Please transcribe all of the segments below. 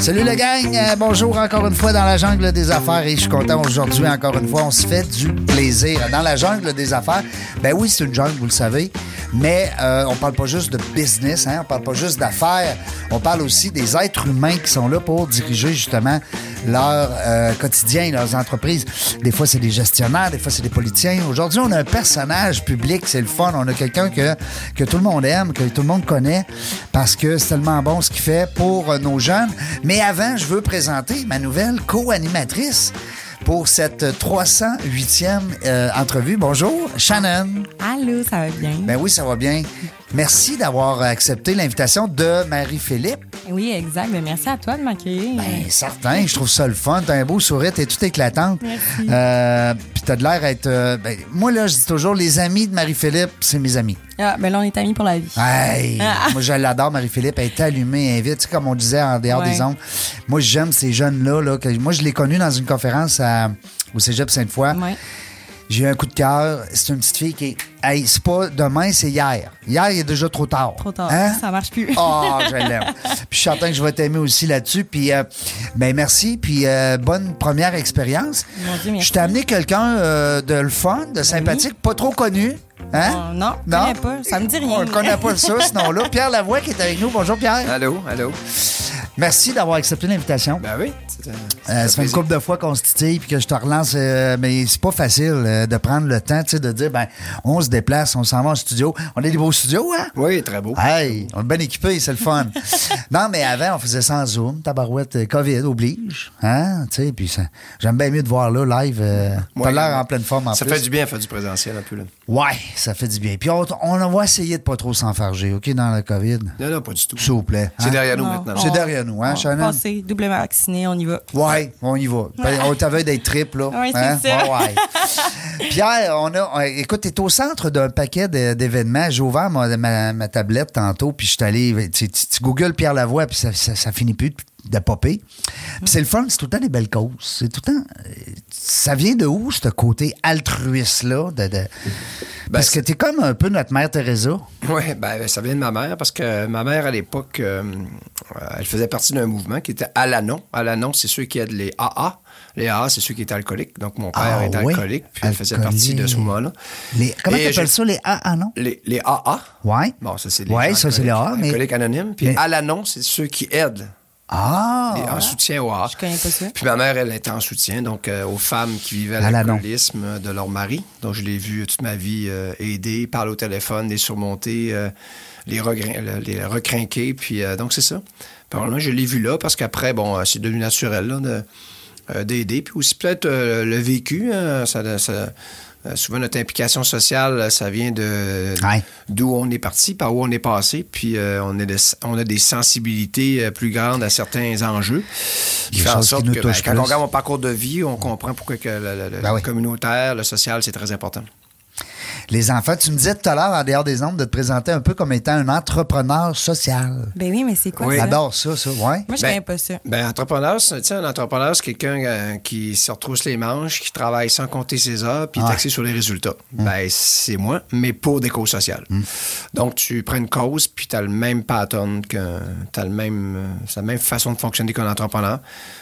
Salut le gang, Euh, bonjour encore une fois dans la jungle des affaires et je suis content aujourd'hui encore une fois, on se fait du plaisir. Dans la jungle des affaires, ben oui c'est une jungle, vous le savez, mais euh, on parle pas juste de business, hein, on parle pas juste d'affaires, on parle aussi des êtres humains qui sont là pour diriger justement leur euh, quotidien, leurs entreprises. Des fois c'est des gestionnaires, des fois c'est des politiciens. Aujourd'hui on a un personnage public, c'est le fun, on a quelqu'un que, que tout le monde aime, que tout le monde connaît parce que c'est tellement bon ce qu'il fait pour euh, nos jeunes. Mais avant, je veux présenter ma nouvelle co-animatrice pour cette 308e euh, entrevue. Bonjour, Shannon. Allô, ça va bien? Ben oui, ça va bien. Merci d'avoir accepté l'invitation de Marie-Philippe. Oui, exact. Ben, merci à toi de m'accueillir. Ben, certain, je trouve ça le fun. T'as un beau sourire, t'es tout éclatante. Merci. Euh, Puis t'as de l'air être. euh, ben, moi, là, je dis toujours, les amis de Marie-Philippe, c'est mes amis. Ah, ben là, on est amis pour la vie. Hey, Ah. moi, je l'adore, Marie-Philippe. Elle est allumée, elle est vite. Tu sais, comme on disait en dehors Ouais. des ondes. Moi, j'aime ces jeunes-là. Là, moi, je l'ai connu dans une conférence à- au cégep Sainte-Foy. Ouais. J'ai eu un coup de cœur. C'est une petite fille qui est. Hey, c'est pas demain, c'est hier. Hier, il est déjà trop tard. Trop tard. Hein? Ça marche plus. Oh, je l'aime. Puis je suis certain que je vais t'aimer aussi là-dessus. Puis, euh, ben merci. Puis, euh, bonne première expérience. Mon Dieu, merci. Je t'ai amené quelqu'un euh, de le fun, de sympathique, pas trop connu. Hein? Non, je connais pas. Ça me dit rien. On ne connaît pas ça, ce nom-là. Pierre Lavoie qui est avec nous. Bonjour, Pierre. Allô, allô. Merci d'avoir accepté l'invitation. Ben oui. c'est un- Euh, un ça fait une couple de fois qu'on se titille puis que je te relance, euh, mais c'est pas facile euh, de prendre le temps, tu sais, de dire, ben, on se déplace, on s'en va en studio. On a des beaux studios, hein? Oui, très beau. Hey, on est bien équipés, c'est le fun. non, mais avant, on faisait sans Zoom, tabarouette, euh, COVID oblige, hein, tu sais, puis ça- j'aime bien mieux de voir là, live, euh, t'as Ouais, l'air en pleine forme en Ça plus. fait du bien faire du présentiel un peu. Là. Ouais, ça fait du bien. Puis on, on va essayer de pas trop s'enfarger, OK, dans le COVID? Non, non, pas du tout. S'il vous plaît. C'est hein? derrière nous Non. maintenant. C'est On- derrière nous, hein, Shannon? Passé, doublement vacciné, on y va. Ouais, on y va. Ben, On t'avait d'être triple, là. Oui, c'est ça. Ouais, ouais. Pierre, on a. on- Écoute, t'es au centre d'un paquet d'événements. J'ai ouvert ma, ma- ma tablette tantôt, puis je suis allé. Tu, tu, tu googles Pierre Lavoie, puis ça, ça, ça finit plus de, de popper. Puis c'est le fun, c'est tout le temps des belles causes. C'est tout le temps. euh, Ça vient de où, ce côté altruiste-là? De, de- Parce que t'es comme un peu notre mère Teresa. Oui, ben, ça vient de ma mère parce que ma mère, à l'époque, euh, euh, elle faisait partie d'un mouvement qui était Alanon. Alanon, c'est ceux qui aident les AA. Les AA, c'est ceux qui étaient alcooliques. Donc, mon père Ah, est oui? alcoolique, puis elle faisait partie de ce mouvement-là. Les, comment t'appelles ça, les A, ah non? Les, les AA. Ouais. Bon, ça, c'est les Ouais, gens ça, c'est les AA, alcooliques- mais- alcooliques anonymes. Puis mais- Alanon, c'est ceux qui aident Ah! les- en soutien aux AA. Je connais pas ça. Puis ma mère, elle était en soutien, donc euh, aux femmes qui vivaient À la non. l'alcoolisme de leur mari. Donc je l'ai vu toute ma vie euh, aider, parler au téléphone, les surmonter, euh, les, recrinquer. Puis euh, donc c'est ça. Probablement, je l'ai vu là parce qu'après, bon, c'est devenu naturel là, de, euh, d'aider. Puis aussi peut-être euh, le vécu. hein, ça, ça- euh, souvent, notre implication sociale, ça vient de Ouais. d'où on est parti, par où on est passé, puis euh, on, est des- on a des sensibilités euh, plus grandes à certains enjeux. Qui fait en qui sorte que ben, quand on regarde mon parcours de vie, on comprend pourquoi que le, le- le Ben oui. communautaire, le social, c'est très important. Les enfants, tu me disais tout à l'heure, en dehors des ondes, de te présenter un peu comme étant un entrepreneur social. Ben oui, mais c'est quoi Oui. ça? J'adore ça, ça, ouais. Moi, je Ben, connais pas ça. Ben, entrepreneur, c'est, tu sais, un entrepreneur, c'est quelqu'un euh, qui se retrousse les manches, qui travaille sans compter ses heures, puis est axé sur les résultats. Ben, c'est moi, mais pour des causes sociales. Donc, tu prends une cause, puis tu as le même pattern, tu as le même, euh, c'est la même façon de fonctionner qu'un entrepreneur,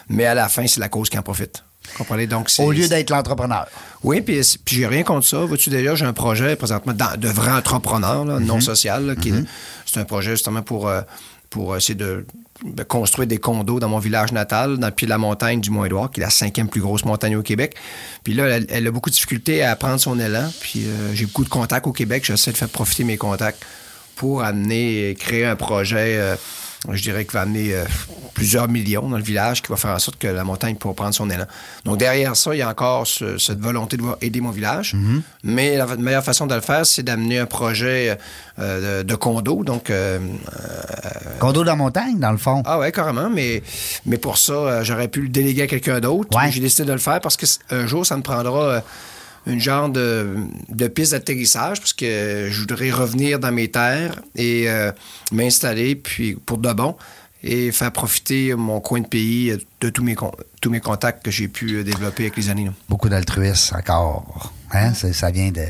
mais à la fin, c'est la cause qui en profite. Comprenez? Donc, Au lieu d'être l'entrepreneur. Oui, puis, puis j'ai rien contre ça. Vois-tu, d'ailleurs, j'ai un projet présentement dans- de vrai entrepreneur, là, non social. là, qui est- c'est un projet justement pour, euh, pour essayer de, de construire des condos dans mon village natal, dans le pied de la montagne du Mont-Édouard, qui est la cinquième plus grosse montagne au Québec. Puis là, elle, elle a beaucoup de difficultés à prendre son élan. Puis euh, j'ai beaucoup de contacts au Québec. J'essaie de faire profiter mes contacts pour amener, créer un projet, euh, je dirais, qui va amener euh, plusieurs millions dans le village, qui va faire en sorte que la montagne pourra prendre son élan. Donc derrière ça, il y a encore ce- cette volonté de vouloir aider mon village. Mais la meilleure façon de le faire, c'est d'amener un projet euh, de, de condo. Donc, euh, Condo dans la montagne, dans le fond. ah ouais, carrément, mais, mais pour ça, j'aurais pu le déléguer à quelqu'un d'autre. Ouais. J'ai décidé de le faire parce qu'un jour, ça me prendra une genre de, de piste d'atterrissage parce que je voudrais revenir dans mes terres et euh, m'installer puis pour de bon et faire profiter mon coin de pays de tous mes, tous mes contacts que j'ai pu développer avec les années. Beaucoup d'altruisme encore. Hein? Ça vient de.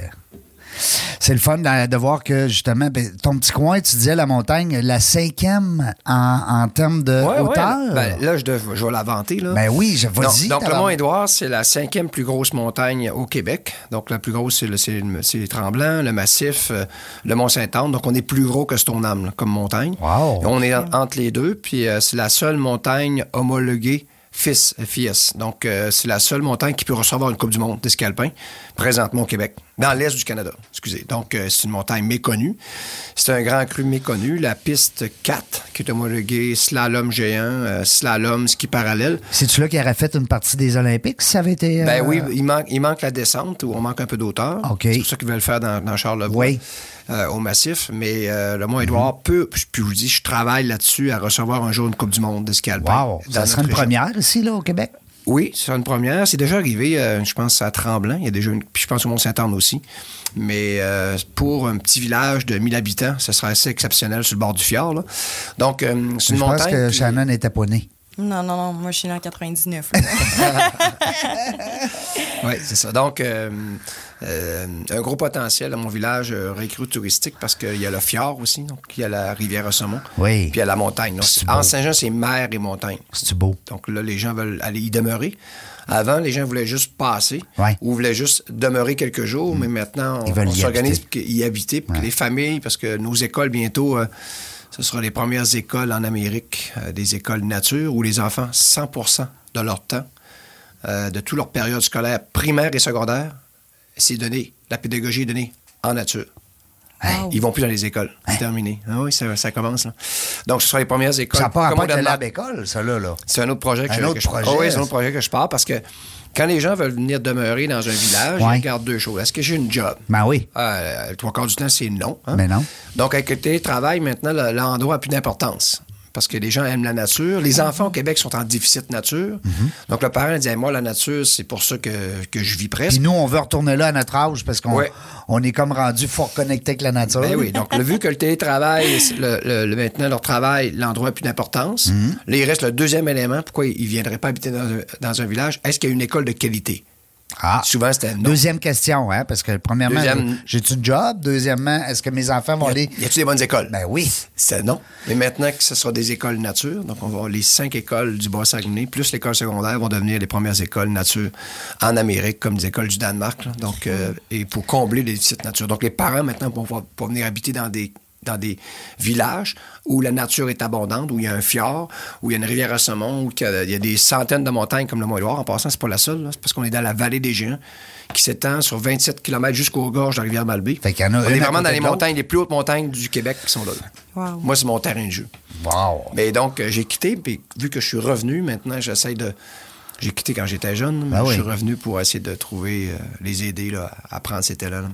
C'est le fun de, de voir que, justement, ben, ton petit coin, tu disais la montagne, la cinquième en, en termes de Ouais, ouais. hauteur? Ben, là, je, dev- je vais la vanter. Là. Ben oui, je Donc, vas-y. donc, le. Mont-Édouard, c'est la cinquième plus grosse montagne au Québec. Donc, la plus grosse, c'est le, le- Tremblants, le Massif, euh, le Mont-Saint-Anne. Donc, on est plus gros que Stoneham là, comme montagne. Wow. On est en- entre les deux. Puis, euh, c'est la seule montagne homologuée FIS, FIS. Donc, euh, c'est la seule montagne qui peut recevoir une Coupe du Monde d'escalpin présentement au Québec, dans l'est du Canada. Excusez. Donc, euh, c'est une montagne méconnue. C'est un grand cru méconnu. La piste 4, qui est homologuée slalom géant, euh, slalom, ski parallèle. C'est-tu là qui aurait fait une partie des Olympiques si ça avait été. Ben oui, il manque, il manque la descente où on manque un peu d'auteur. OK. C'est pour ça qu'ils veulent le faire dans, dans Charlevoix. Oui. Euh, au massif, mais euh, le Mont-Édouard peut, puis je vous dis, je travaille là-dessus à recevoir un jour une Coupe du Monde de ski alpin. Wow, ça serait une région. première ici, là, au Québec? Oui, c'est une première. C'est déjà arrivé, euh, je pense, à Tremblant. Il y a déjà une, puis je pense au Mont-Saint-Anne aussi. Mais euh, pour un petit village de 1000 habitants, ce serait assez exceptionnel sur le bord du fjord. là. Donc, euh, c'est Je une pense montagne. que qui- Shannon n'était pas né. Non, non, non. Moi, je suis née en 99. là. Oui, c'est ça. Donc, euh, euh, un gros potentiel à mon village euh, touristique parce qu'il y a le fjord aussi, donc il y a la rivière à Saumon. Oui. Puis il y a la montagne. Donc, C'est en. Saint-Jean, c'est mer et montagne. C'est-tu beau? Donc là, les gens veulent aller y demeurer. Avant, les gens voulaient juste passer Ouais. ou voulaient juste demeurer quelques jours, mais maintenant, on, s'organise pour y habiter, pour que les familles, parce que nos écoles, bientôt, euh, ce sera les premières écoles en Amérique, euh, des écoles nature, où les enfants, 100% de leur temps, euh, de toute leur période scolaire primaire et secondaire, c'est donné, la pédagogie est donnée en nature. Wow. Ils vont plus dans les écoles. C'est terminé. Ah oui, ça, ça commence. Là. Donc, ce sera les premières écoles. Ça avec le Danemark. lab école, ça, là. là. C'est un autre projet que Un je, autre que je- projet. Ah oui, c'est un autre projet que je pars parce que quand les gens veulent venir demeurer dans un village, Ouais. ils regardent deux choses. Est-ce que j'ai une job? Ben oui. Euh, trois quarts du temps, c'est non. hein? Mais non. Donc, avec le télétravail, maintenant, le- l'endroit a plus d'importance. Parce que les gens aiment la nature. Les enfants au Québec sont en déficit nature. Mm-hmm. Donc, le parent dit Moi, la nature, c'est pour ça que, que je vis presque. Puis nous, on veut retourner là à notre âge parce qu'on Ouais. on est comme rendu fort connecté avec la nature. Ben oui, donc le, vu que le télétravail, le, le- le- maintenant leur travail, l'endroit n'a plus d'importance, Mhm. là, il reste le deuxième élément, pourquoi ils ne viendraient pas habiter dans un, dans un village, est-ce qu'il y a une école de qualité? Ah. Souvent, c'était non. Deuxième question, hein, parce que premièrement, Deuxième- j'ai-tu un job? Deuxièmement, est-ce que mes enfants vont aller. Y a-t-il des bonnes écoles? Ben oui. C'est non. Mais maintenant que ce sera des écoles nature, donc on va avoir les cinq écoles du Bas-Saguenay, plus l'école secondaire, vont devenir les premières écoles nature en Amérique, comme des écoles du Danemark. là. donc, euh, et pour combler les déficits nature. Donc, les parents maintenant vont pouvoir, pouvoir venir habiter dans des dans des villages où la nature est abondante, où il y a un fjord, où il y a une rivière à saumon, où il y a, des centaines de montagnes comme le Mont-Édouard. En passant, c'est pas la seule, c'est parce qu'on est dans la vallée des Géants, qui s'étend sur 27 km jusqu'aux gorges de la rivière Malbaie. Fait qu'il y en a On est vraiment dans les montagnes, les plus hautes montagnes du Québec qui sont là. Wow. Moi, c'est mon terrain de jeu. Wow. Mais donc, euh, j'ai quitté, puis vu que je suis revenu, maintenant, j'essaie de. J'ai quitté quand j'étais jeune, mais Ben je oui. suis revenu pour essayer de trouver, euh, les aider là, à prendre cet élan.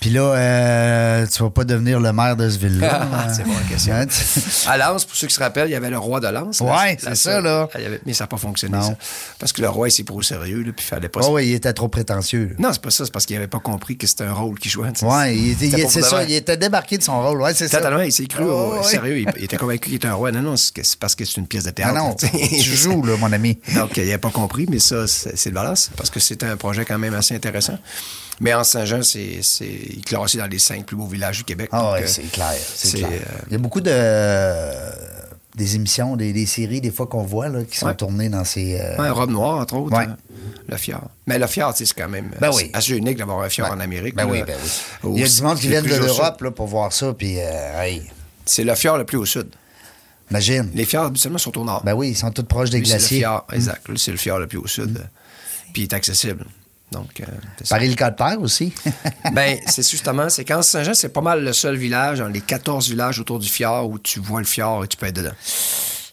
Puis là, euh, tu vas pas devenir le maire de ce ville-là. Ah, c'est bonne question. Hein, tu- À Lens, pour ceux qui se rappellent, il y avait le roi de Lens. Ouais, La c'est ça, là. il avait- Mais ça n'a pas fonctionné, Non. ça. Parce que le roi, il s'est pris au sérieux, là, puis il fallait pas. Oh, oui, il était trop prétentieux. Non, c'est pas ça, c'est parce qu'il n'avait pas compris que c'était un rôle qu'il jouait. Ouais, c'est ça, il était débarqué de son rôle. Ouais, c'est ça. Totalement, il s'est cru Oh, ouais. sérieux. Il, il était convaincu qu'il était un roi. Non, non, c'est parce que c'est une pièce de Ah théâtre. non, tu joues, là, mon ami. Donc, il n'a pas compris, mais ça, c'est c'est le balance, parce que c'était un projet quand même assez intéressant. Mais en Saint-Jean, c'est, il est classé dans les cinq plus beaux villages du Québec. Ah ouais, euh, c'est clair. C'est c'est, clair. euh, Il y a beaucoup de des émissions, des, des séries, des fois qu'on voit là, qui sont Ouais. tournées dans ces. euh, ouais, Robe Noire, entre autres. Ouais. hein, le fjord. Mais le fjord, c'est quand même Ben assez, oui. assez unique d'avoir un fjord en Amérique. Ben là. oui, ben oui. Il y a du monde qui vient de l'Europe pour voir ça, puis euh, hey, C'est le fjord le plus au sud. imagine. Les fjords, habituellement, sont au nord. Ben oui, ils sont tous proches des Lui, c'est le glaciers. Fjord, exact. Lui, c'est le fjord le plus au sud. Puis il est accessible. Donc, euh, c'est ça. Paris le cas de terre aussi. Ben, c'est justement, c'est qu'en Saint-Jean, c'est pas mal le seul village, dans les 14 villages autour du fjord, où tu vois le fjord et tu peux être dedans.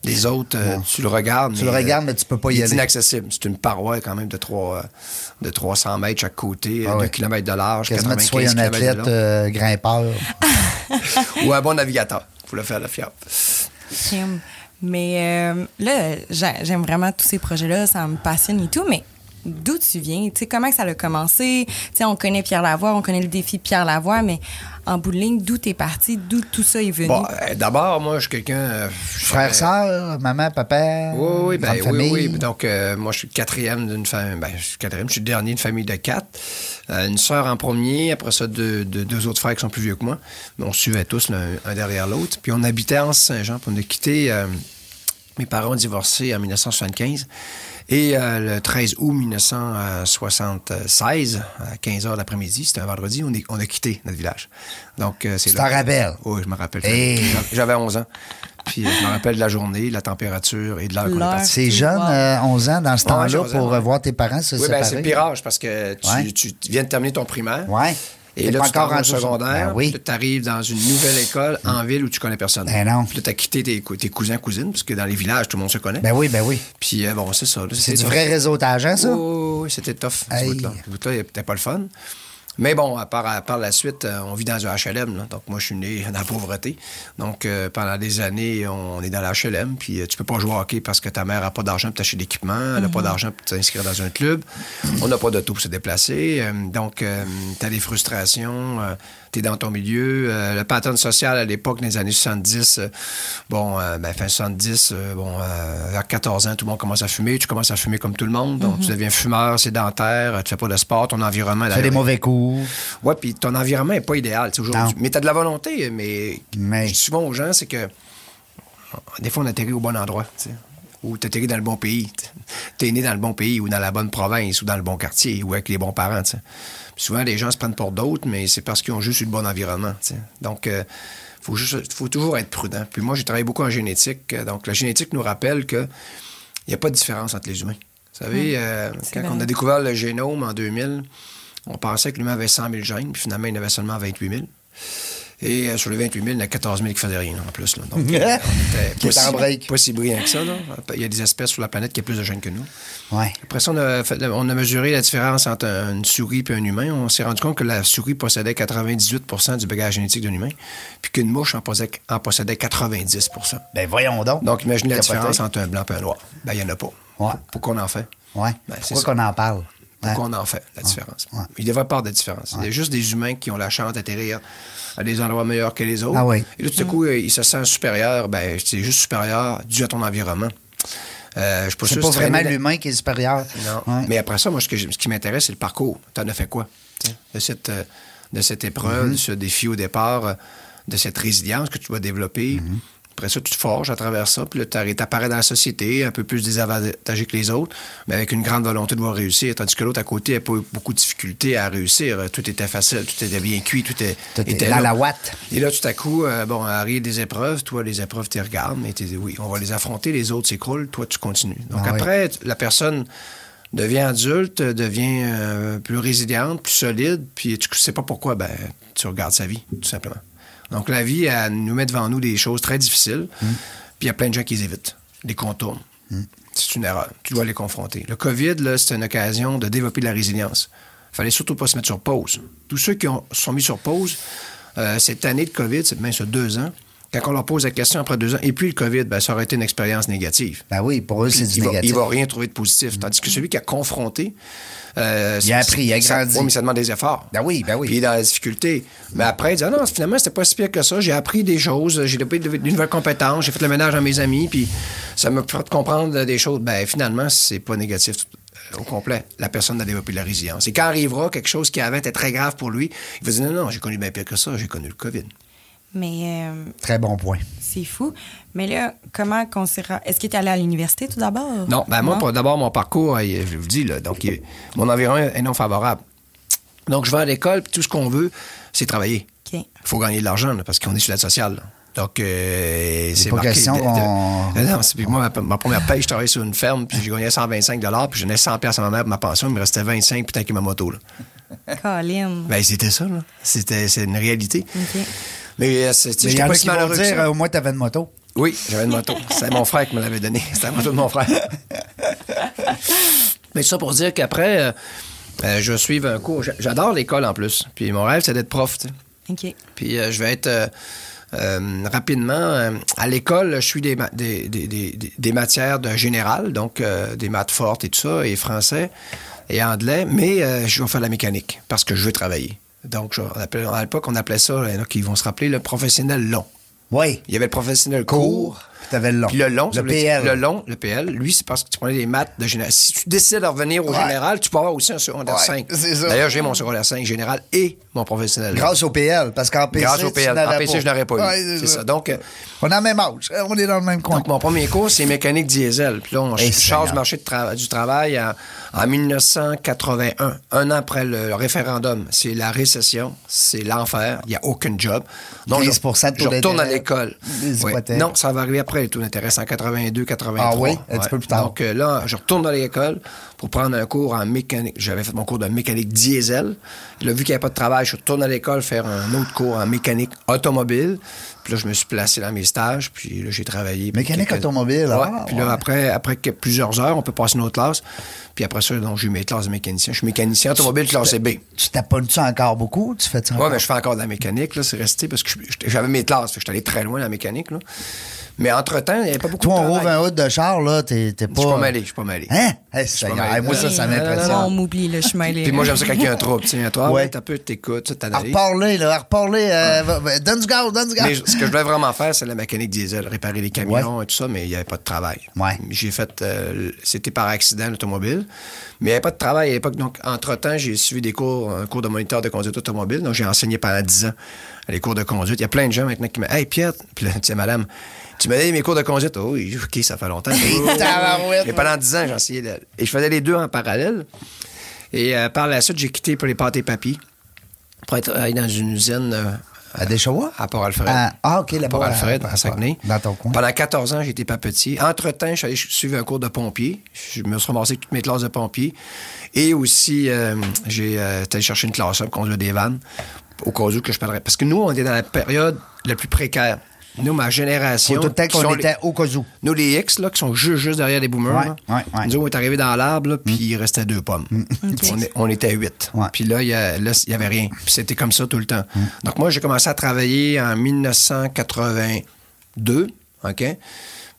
Les autres, euh, tu le regardes. Tu le regardes, mais tu peux pas y aller. inaccessible. C'est une paroi quand même de, 3, de 300 mètres chaque côté, Ah 2 ouais. km de large, Quasiment tu 95 sois un athlète euh, grimpeur. Ou un bon navigateur pour le faire le fjord. Mais euh, là, j'a- j'aime vraiment tous ces projets-là, ça me passionne et tout, mais d'où tu viens? Tu sais, comment ça a commencé? Tu sais, on connaît Pierre Lavoie, on connaît le défi Pierre Lavoie, mais en bout de ligne, d'où t'es parti? D'où tout ça est venu? Bon, euh, d'abord, moi, je suis quelqu'un. euh, Frère, sœur, maman, papa. Oui, oui, ben, grande oui, famille. oui. Donc, euh, moi, je suis le quatrième d'une famille. Ben, je suis le quatrième, je suis le dernier d'une famille de quatre. Euh, une sœur en premier, après ça, deux, deux, deux autres frères qui sont plus vieux que moi. Mais on suivait tous l'un un derrière l'autre. Puis on habitait en Saint-Jean, puis on a quitté. euh, mes parents ont divorcé en 1975. Et euh, le 13 août 1976, à 15 h l'après-midi, c'était un vendredi, on, est- on a quitté notre village. Donc, euh, c'est Tu là t'en rappelles? Oui, je me rappelle. Hey. J'avais 11 ans. Puis euh, je me rappelle de la journée, de la température et de l'heure qu'on est parti. C'est jeune, euh, 11 ans, dans ce Ouais, temps-là, j'ai 11 ans, pour ouais. euh, voir tes parents se Oui, ben, séparer. c'est le pirage parce que tu, Ouais. tu viens de terminer ton primaire. Ouais. Et là, pas tu encore au- secondaire. Ben oui. Tu arrives dans une nouvelle école en ville où tu connais personne. Ben non. Puis là, tu as quitté tes, cou- tes cousins, cousines, parce que dans les villages, tout le monde se connaît. Ben oui, ben oui. Puis euh, bon, c'est ça. C'est du tough. vrai réseautage, hein, ça? Oh, oui, c'était tough. Ce bout-là. Ce bout-là, c'était pas le fun. Mais bon, à part, à part la suite, euh, on vit dans un HLM. là. Donc, moi, je suis né dans la pauvreté. Donc, euh, pendant des années, on est dans la HLM. Puis, euh, tu peux pas jouer au hockey parce que ta mère a pas d'argent pour t'acheter d'équipement. Elle a pas d'argent pour t'inscrire dans un club. On n'a pas d'auto pour se déplacer. Donc, tu as des frustrations. Tu es dans ton milieu. Euh, le pattern social à l'époque, dans les années 70, euh, bon, euh, ben, fin 70, euh, bon, vers 14 ans, tout le monde commence à fumer. Tu commences à fumer comme tout le monde. Donc, tu deviens fumeur, sédentaire. Tu fais pas de sport. Ton environnement... Tu fais des mauvais coups. Ouais, puis ton environnement n'est pas idéal. aujourd'hui. Mais tu as de la volonté, mais, Mais- je dis souvent aux gens, c'est que des fois, on atterrit au bon endroit. tu sais. Ou tu atterris dans le bon pays. Tu es né dans le bon pays ou dans la bonne province ou dans le bon quartier ou avec les bons parents. tu sais. Puis souvent, les gens se prennent pour d'autres, mais c'est parce qu'ils ont juste eu le bon environnement. Donc, il faut, juste- faut toujours être prudent. Puis moi, j'ai travaillé beaucoup en génétique. euh, Donc, la génétique nous rappelle qu'il n'y a pas de différence entre les humains. Vous savez, euh, quand on a découvert le génome en 2000, on pensait que l'humain avait 100 000 gènes, puis finalement, il en avait seulement 28 000. Et euh, sur les 28 000, il y en a 14 000 qui faisaient rien, en plus. Là. Donc, euh, on était Qui est en pas, break. si, pas si brillant que ça. Là. Il y a des espèces sur la planète qui ont plus de gènes que nous. Ouais. Après ça, on a, fait- on a mesuré la différence entre un- une souris et un humain. On s'est rendu compte que la souris possédait 98% du bagage génétique d'un humain, puis qu'une mouche en possédait, en possédait 90 Ben voyons donc. Donc, imaginez la différence entre un blanc et un noir. Ben, il n'y en a pas. Ouais. Pourquoi on en fait? Ouais. Ben, c'est Pourquoi qu'on en parle? Pourquoi on en fait la différence? Ouais. Il ne devrait pas avoir de différence. Il y a juste des humains qui ont la chance d'atterrir à des endroits meilleurs que les autres. Ah oui. Et là, tout à coup, euh, il se sent supérieur. Ben, c'est juste supérieur dû à ton environnement. Euh, je C'est pas vraiment l'humain qui est supérieur. Non. Mais après ça, moi, ce, que je- ce qui m'intéresse, c'est le parcours. Tu en as fait quoi? De cette, euh, de cette épreuve, Mm-hmm. de ce défi au départ, de cette résilience que tu vas développer. Mm-hmm. Après ça, tu te forges à travers ça, puis là, tu apparais dans la société, un peu plus désavantagé que les autres, mais avec une grande volonté de voir réussir. Tandis que l'autre à côté n'a pas eu beaucoup de difficultés à réussir. Tout était facile, tout était bien cuit, tout est- Tout est était là. la ouate. Et là, tout à coup, euh, bon, arrivent des épreuves. Toi, les épreuves, tu les regardes, mais tu dis oui, on va les affronter, les autres s'écroulent, toi, tu continues. Donc Ah après, la personne devient adulte, devient euh, plus résiliente, plus solide, puis tu sais pas pourquoi, ben, tu regardes sa vie, tout simplement. Donc la vie, elle nous met devant nous des choses très difficiles, puis il y a plein de gens qui les évitent, les contournent. C'est une erreur. Tu dois les confronter. Le COVID, c'est une occasion de développer de la résilience. Il fallait surtout pas se mettre sur pause. Tous ceux qui ont, sont mis sur pause, euh, cette année de COVID, c'est même sur deux ans, quand on leur pose la question après deux ans, et puis le COVID, ben, ça aurait été une expérience négative. Ben oui, pour eux, c'est du il va, négatif. il va rien trouver de positif. Tandis que celui qui a confronté. euh, Il a appris, il a ça- grandi. Oui, mais ça demande des efforts. Ben oui, ben oui. Puis il est dans la difficulté. Mais après, il dit Ah non, finalement, c'était pas si pire que ça. J'ai appris des choses, j'ai développé de, de nouvelles compétences, j'ai fait le ménage à mes amis, puis ça m'a fait comprendre des choses. Ben finalement, c'est pas négatif euh, au complet. La personne a développé de la résilience. Et quand arrivera quelque chose qui avait été très grave pour lui, il va dire Non, non, j'ai connu bien pire que ça, j'ai connu le COVID. Mais euh, Très bon point. c'est fou. Mais là, comment qu'on s'est... Est-ce que tu es allé à l'université tout d'abord? Non, ben moi, pour- d'abord, mon parcours, euh, je vous le dis, là, donc, il- mon environnement est non favorable. Donc, je vais à l'école, puis tout ce qu'on veut, c'est travailler. OK. Il faut gagner de l'argent, là, parce qu'on est sur l'aide sociale. là. Donc, euh, c'est pas marqué. question de- de- qu'on- Euh, Non, c'est puis moi, ma, ma première paye, je travaillais sur une ferme, puis j'ai gagné 125 puis je donnais 100 à ma mère pour ma pension, il me restait 25 puis tanker ma moto. Là. Colin. Ben, c'était ça, là. C'était, c'est une réalité. OK. Mais euh, c'est, en pas si malheureux dire, ça. euh, au moins, t'avais une moto. Oui, j'avais une moto. C'était mon frère qui me l'avait donné. C'était la moto de mon frère. Mais ça pour dire qu'après, euh, euh, je vais suivre un cours. J'a- J'adore l'école en plus. Puis mon rêve, c'est d'être prof. OK. Puis euh, je vais être. euh, Euh, rapidement, euh, à l'école, je suis des, ma- des, des, des, des matières de général, donc euh, des maths fortes et tout ça, et français et anglais, mais euh, je vais faire de la mécanique parce que je veux travailler. Donc, je- on appelait- à l'époque, on appelait ça, il y en a qui vont se rappeler, le professionnel long. Oui. Il y avait le professionnel court. Court. T'avais le long. Puis le long, Le dire- PL. Le long, le PL, lui, c'est parce que tu prenais des maths de général. Si tu décides de revenir au Ouais. général, tu peux avoir aussi un secondaire Ouais, 5. c'est ça. D'ailleurs, j'ai mon secondaire 5 général et mon professionnel. Grâce au PL, parce qu'en PC, Grâce au PL. En PC, pas. je n'aurais pas eu. C'est ça. Donc, euh, On a le même âge. On est dans le même coin. donc, mon premier cours, c'est mécanique diesel. Puis là, on Eh, charge marché de tra- du travail en, en 1981, un an après le, référendum. C'est la récession, c'est l'enfer, il n'y a aucun job. Donc, 15 je, je retourne à l'école. Non, ça va arriver après les taux d'intérêt, en 82, 83. Ah oui? Un petit peu plus tard. Donc euh, là, je retourne dans l'école pour prendre un cours en mécanique. J'avais fait mon cours de mécanique diesel. Là, vu qu'il n'y avait pas de travail, je retourne à l'école faire un autre cours en mécanique automobile. Puis là, je me suis placé dans mes stages, puis là, j'ai travaillé. Mécanique quelques- automobile, Ouais. ah, Puis là, ouais. après, après plusieurs heures, on peut passer une autre classe. Puis après ça, donc, j'ai eu mes classes de mécanicien. Je suis mécanicien automobile classé B. Tu taponnes-tu encore beaucoup? Tu fais ça Oui, mais je fais encore de la mécanique, là, c'est resté parce que je- j'avais mes classes, que j'étais allé très loin dans la mécanique, là. Mais entre-temps, il n'y avait pas beaucoup Toi, de on rouvre un hood de char, là, t'es pas... Je suis pas mêlé, je suis pas mêlé. Hein? Hey, hey, moi, ça, ça Non, non, non, m'impressionne. on m'oublie, le chemin. Puis moi, j'aime ça quand il y a un trouble. Tu sais, un trouble, Ouais. t'as peu, t'écoutes, tu À t'analyses. reparler, là, à reparler. euh, donne du gaz, donne du gaz. Mais ce que je voulais vraiment faire, c'est la mécanique diesel, réparer les camions et tout ça, mais il n'y avait pas de travail. Ouais. J'ai fait, euh, c'était par accident l'automobile, mais il n'y avait pas de travail à l'époque. Donc, entre-temps, j'ai suivi des cours, un cours de moniteur de conduite automobile. Donc, j'ai enseigné pendant 10 ans les cours de conduite. Il y a plein de gens maintenant qui me Hey, Pierre, puis là, tu sais, madame, tu m'as donné mes cours de conduite. Oh, oui, OK, ça fait longtemps. Mais pendant 10 ans, j'ai essayé de... Et je faisais les deux en parallèle. Et euh, par la suite, j'ai quitté pour les pâtes et papiers pour être travailler dans une usine euh, À Deshawa? à Port-Alfred. Ah, ah, OK, là-bas. Port-Alfred, à- à Saguenay. Dans ton coin. Pendant 14 ans, été papetier. Entre-temps, je suis allé suivre un cours de pompier. Je me suis ramassé toutes mes classes de pompier. Et aussi, euh, j'ai euh, été allé chercher une classe pour conduire des vannes au cas où que je parlerais. Parce que nous, on est dans la période la plus précaire. Nous, ma génération... Faut tout le temps qui qu'on sont était les- au cas où. Nous, les X, là, qui sont juste, juste derrière les boomers, Ouais, là, ouais, ouais. nous, on est arrivés dans l'arbre, puis il restait deux pommes. On, est- on était à huit. Puis là, il y a- là, il y avait rien. Puis c'était comme ça tout le temps. Donc, moi, j'ai commencé à travailler en 1982, OK?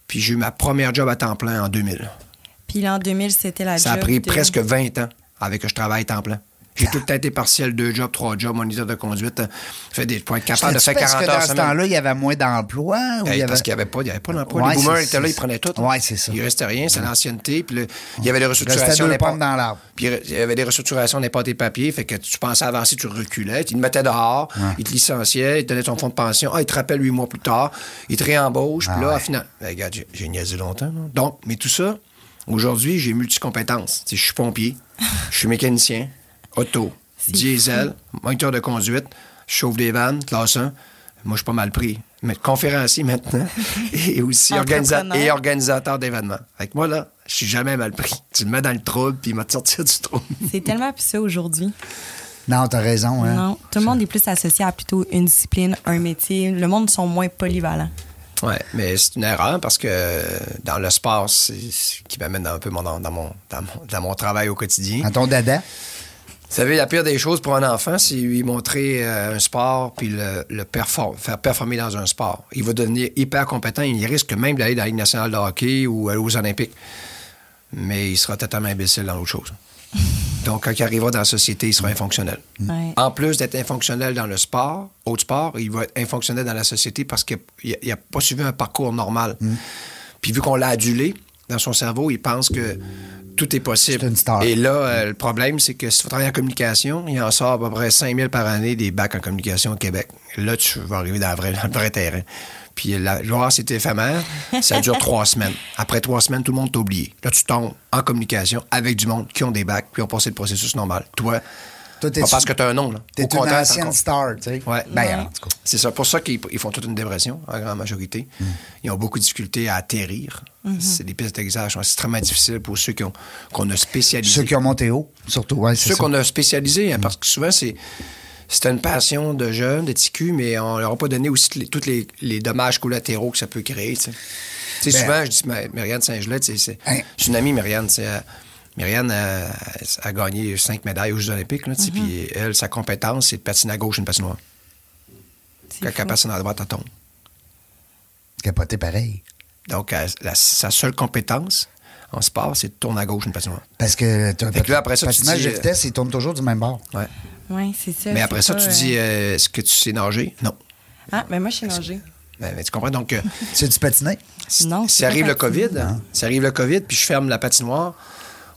Puis j'ai eu ma première job à temps plein en 2000. Puis l'an 2000, c'était la Ça a job pris de- presque 20 ans avec que je travaille à temps plein. J'ai tout le temps été partiel, deux jobs, trois jobs, moniteur de conduite. Fait des, pour être capable de faire parce 40 que heures dans ce temps-là, il y avait moins d'emplois? il avait- Parce qu'il n'y avait pas, il y avait pas d'emploi. Ouais, les boomers étaient là, ils prenaient tout. Ouais, c'est ça. Il restait rien, c'est l'ancienneté. Puis là, il y avait des restructurations. pommes dans l'arbre. Puis il y avait des restructurations n'importe tes papiers. Fait que tu pensais avancer, tu reculais. Ils te mettaient dehors, ils te licenciaient, ils te donnaient ton fonds de pension. Ah, ils te rappellent huit mois plus tard. Ils te réembauchent. Puis Ah là, ouais. finalement, ben, regarde, j'ai- niaisé longtemps. là. Donc, mais tout ça, aujourd'hui, j'ai multicompétences. Je suis pompier, je suis mécanicien, auto, diesel, moniteur de conduite, je chauffe des vannes, classe 1. Moi, je suis pas mal pris. Mais conférencier maintenant et aussi organisa- Entrepreneur. et organisateur d'événements. Fait que moi, là, je suis jamais mal pris. Tu me mets dans le trouble, puis il m'a sorti du trouble. C'est tellement plus ça aujourd'hui. Non, t'as raison. Hein? Non, tout le monde est plus associé à plutôt une discipline, un métier. Le monde sont moins polyvalents. Ouais, mais c'est une erreur parce que euh, dans le sport, c'est ce qui m'amène un peu mon, dans, mon, dans, mon, dans mon travail au quotidien. À ton dada? Vous savez, la pire des choses pour un enfant, c'est lui montrer euh, un sport puis le, le perform- faire performer dans un sport. Il va devenir hyper compétent. Il risque même d'aller dans la Ligue nationale de hockey ou aller aux Olympiques. Mais il sera totalement imbécile dans l'autre chose. Donc, quand il arrivera dans la société, il sera infonctionnel. Ouais. En plus d'être infonctionnel dans le sport, autre sport, il va être infonctionnel dans la société parce qu'il n'a pas suivi un parcours normal. Puis vu qu'on l'a adulé, dans son cerveau, il pense que tout est possible. Une star. Et là, euh, le problème, c'est que si tu travailles en communication, il en sort à peu près 5 000 par année des bacs en communication au Québec. Là, tu vas arriver dans le vrai, dans le vrai terrain. Puis la gloire, c'est éphémère. Ça dure trois semaines. Après trois semaines, tout le monde t'a oublié. Là, tu tombes en communication avec du monde qui ont des bacs puis ont passé le processus normal. Toi, Toi, pas parce que tu as un nom. Là. T'es Au une contraire, ancienne star, tu sais. Ouais. Ben, en tout cas. C'est ça. Pour ça qu'ils ils font toute une dépression, en grande majorité. Mm. Ils ont beaucoup de difficultés à atterrir. Mm-hmm. C'est des pistes d'exercice sont extrêmement difficiles pour ceux qui ont- qu'on a spécialisé. Ceux qui ont monté haut, surtout. Ouais, c'est Ceux ça. qu'on a spécialisés, hein, parce que souvent, c'est. C'était une passion de jeunes, de TQ, mais on leur a pas donné aussi tous les, dommages collatéraux que ça peut créer. tu sais. Tu Ben- souvent, je dis Ma- Myriane Saint-Gelais, tu c'est Hein? c'est une amie, c'est, euh, Myriane euh, a gagné cinq médailles aux Jeux Olympiques. là. Puis elle, sa compétence, c'est de patiner à gauche et une patinoire. Quand fou. la personne à droite, elle tombe. Capoté pareil. Donc, elle- la- sa seule compétence en sport, c'est de tourner à gauche une patinoire. Parce que tu Fait que là, après ça, tu patinage dis, de euh, vitesse, il tourne toujours du même bord. Ouais. Oui, c'est ça. Mais après ça, pas, tu euh, dis, euh, est-ce que tu sais nager? Non. Ah, mais moi, je sais nager. Mais, mais tu comprends? Donc, euh, C'est du patiné? Non, si arrive le patiner. COVID, si arrive le COVID, puis je ferme la patinoire,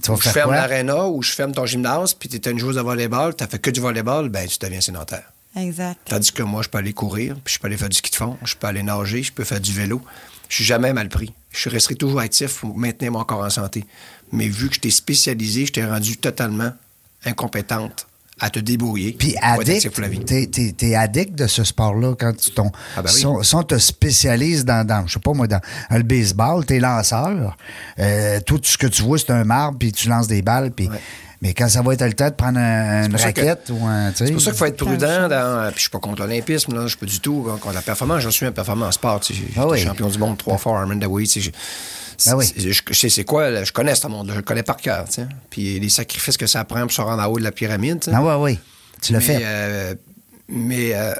Tu vas je ferme l'aréna, ou je ferme ton gymnase, puis tu étais une joueuse de volleyball, tu fait que du volleyball, ben tu deviens sédentaire. Exact. Tandis que moi, je peux aller courir, puis je peux aller faire du ski de fond, je peux aller nager, je peux faire du vélo. Je suis jamais mal pris. Je resterai toujours actif pour maintenir mon corps en santé. Mais vu que je t'ai spécialisé, je t'ai rendu totalement incompétente à te débrouiller. Puis addict, t'es, t'es- t'es addict de ce sport-là quand tu ton, Ah ben oui. si, on, si on te spécialise dans, dans, je sais pas moi, dans le baseball, t'es lanceur, euh, tout ce que tu vois, c'est un marbre, puis tu lances des balles, puis... Ouais. Mais quand ça va être le temps de prendre un- une que- raquette ou un... C'est pour ça qu'il faut être prudent. Dans, puis je suis pas contre l'olympisme, là, je suis pas du tout contre la performance. Je suis un performant en sport. tu sais. J'étais Ah oui. champion du monde trois fois, Armand. Ben oui. Je, je sais c'est quoi, je connais ce monde, je le connais par cœur. tu sais. Puis les sacrifices que ça prend pour se rendre en haut de la pyramide. Ah ouais, oui. Tu l'as mais, fait. euh, mais euh,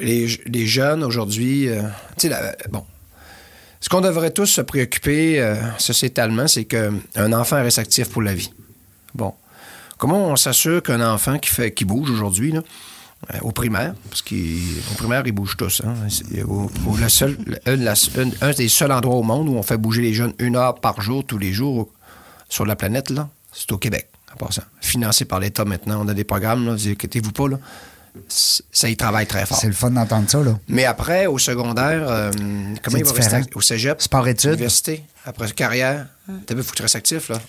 les, les jeunes aujourd'hui, euh, tu sais, la- bon. Ce qu'on devrait tous se préoccuper sociétalement, c'est qu'un enfant reste actif pour la vie. Bon. Comment on s'assure qu'un enfant qui, fait, qui bouge aujourd'hui, là, au primaire, parce qu'au primaire, ils bougent tous. Hein, au- au- un, la- un- un des seuls endroits au monde où on fait bouger les jeunes une heure par jour, tous les jours, sur la planète, là, c'est au Québec, en passant. Financé par l'État maintenant. On a des programmes, là, vous inquiétez-vous pas, là. Ça y travaille très fort. C'est le fun d'entendre ça, là. Mais après, au secondaire, euh, comment il va rester au cégep? Sport-études. Université. Après carrière. T'as vu, il faut que tu restes actif, là.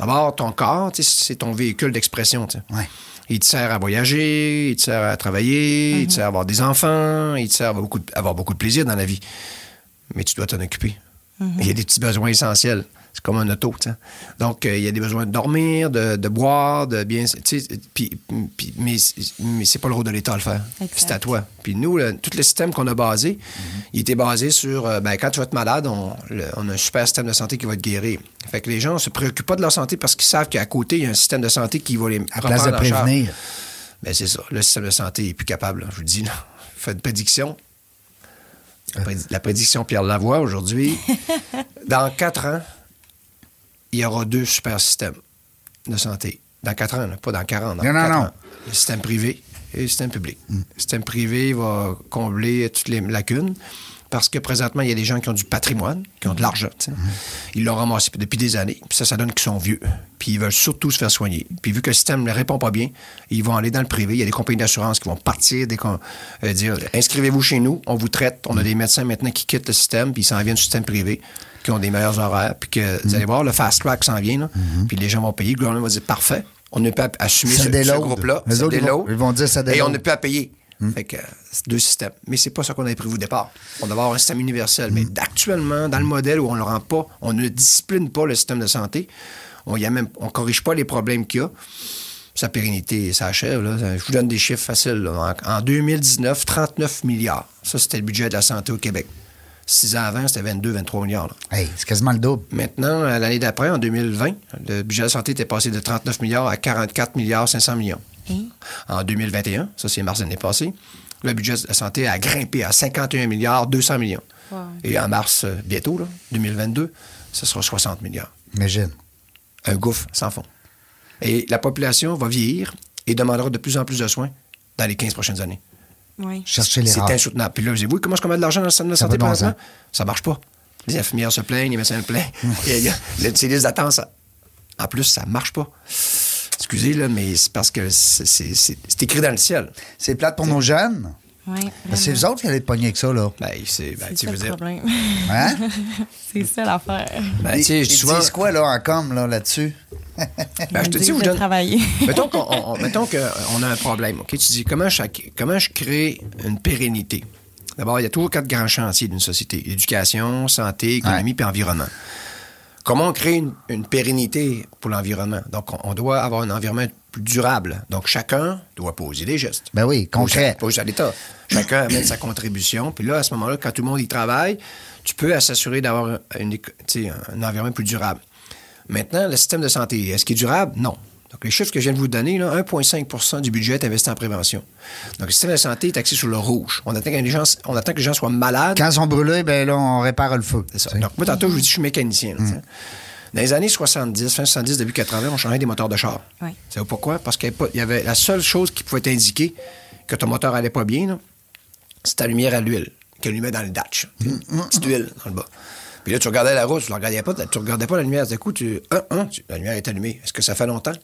D'abord, ton corps, c'est ton véhicule d'expression, tu sais. Ouais. Il te sert à voyager, il te sert à travailler, il te sert à avoir des enfants, il te sert à avoir beaucoup de, avoir beaucoup de plaisir dans la vie. Mais tu dois t'en occuper. Il y a des petits besoins essentiels. C'est comme un auto, tu sais. Donc, euh, il y a des besoins de dormir, de, de boire, de bien... Tu sais, puis, puis- mais, mais c'est pas le rôle de l'État à le faire. C'est à toi. Puis nous, le- tout le système qu'on a basé, il était basé sur... euh, ben, quand tu vas être malade, on, le- on a un super système de santé qui va te guérir. Fait que les gens ne se préoccupent pas de leur santé parce qu'ils savent qu'à côté, il y a un système de santé qui va les À place de prévenir. Ben, c'est ça. Le système de santé est plus capable, là, je vous le dis. Là. Faites une prédiction. La, prédi- la prédiction Pierre Lavoie aujourd'hui. dans quatre ans, il y aura deux super systèmes de santé. Dans quatre ans, là, pas dans 40. Dans Non, non, non. ans. Le système privé et le système public. Le système privé va combler toutes les lacunes. Parce que présentement, il y a des gens qui ont du patrimoine, qui ont de l'argent. tu sais. Ils l'ont ramassé depuis des années. Puis ça, ça donne qu'ils sont vieux. Puis ils veulent surtout se faire soigner. Puis vu que le système ne répond pas bien, ils vont aller dans le privé. Il y a des compagnies d'assurance qui vont partir, des com- euh, dire inscrivez-vous chez nous, on vous traite. On a des médecins maintenant qui quittent le système, puis ils s'en viennent du système privé, qui ont des meilleurs horaires. Puis que vous allez voir, le fast track s'en vient. là. Puis les gens vont payer. Le gouvernement va dire parfait. On ne peut pas assumer Ça ce, ce groupe-là. Les Ça ils vont- ils vont dire ça Et déload. on ne peut pas payer. Fait que euh, c'est deux systèmes. Mais c'est pas ça qu'on avait prévu au départ. On devait avoir un système universel. Mais actuellement, dans le modèle où on ne le rend pas, on ne discipline pas le système de santé, on y a même, on corrige pas les problèmes qu'il y a. Sa pérennité s'achève. Je vous donne des chiffres faciles. là. En 2019, 39 milliards. Ça, c'était le budget de la santé au Québec. Six ans avant, c'était 22, 23 milliards. Hey, c'est quasiment le double. Maintenant, l'année d'après, en 2020, le budget de la santé était passé de 39 milliards à 44 milliards 500 millions. En 2021, ça c'est mars de l'année passée, le budget de la santé a grimpé à 51 milliards 200 millions. Wow. Et en mars, euh, bientôt, là, 2022, ce sera 60 milliards. Imagine. Un gouffre sans fond. Et la population va vieillir et demandera de plus en plus de soins dans les 15 prochaines années. Oui. Chercher les C'est insoutenable. Puis là, vous dites, oui, comment qu'on met de l'argent dans le système de Ça santé bon présentement? Ça marche pas. Les infirmières se plaignent, les médecins se plaignent. Il y a- il y a- le- ces listes d'attente, ça- en plus, ça marche pas. Excusez, là, mais c'est parce que c'est- c'est c'est- c'est écrit dans le ciel. C'est plate pour nos jeunes. Oui. C'est vous autres qui allez être pognés avec ça, là. Ben, c'est, ben, ça veux le dire. problème. Hein? c'est ça l'affaire. Ben, tu Ils, sais, ils disent quoi, là, en com, là, là-dessus? Ben, je te dis, vous donne- travailler. mettons qu'on on- mettons qu'on a un problème. OK? Tu dis comment je, comment je crée une pérennité? D'abord, il y a toujours quatre grands chantiers d'une société éducation, santé, économie Ouais. puis environnement. Comment on crée une, une pérennité pour l'environnement? Donc, on, on doit avoir un environnement plus durable. Donc, chacun doit poser des gestes. Ben oui, concret. Juste à l'État. Chacun amène sa contribution. Puis là, à ce moment-là, quand tout le monde y travaille, tu peux s'assurer d'avoir un, environnement plus durable. Maintenant, le système de santé, est-ce qu'il est durable? Non. Donc, les chiffres que je viens de vous donner, là, 1,5% du budget est investi en prévention. Donc, le système de santé est axé sur le rouge. On attend que les gens, on attend que les gens soient malades. Quand ils sont brûlés, ben là, on répare le feu. C'est ça. Donc, moi, tantôt, je vous dis, je suis mécanicien. là, t'sais. Dans les années 70, fin 70, début 80, on changeait des moteurs de char. Oui. Savez-vous pourquoi? Parce qu'il y avait, la seule chose qui pouvait t'indiquer que ton moteur allait pas bien, c'est ta lumière à l'huile qu'elle allumait dans le datch. Petite huile dans le bas. Puis là, tu regardais la route, tu ne regardais pas, tu regardais pas la lumière. Du coup, tu, un, un, tu- la lumière est allumée. Est-ce que ça fait longtemps?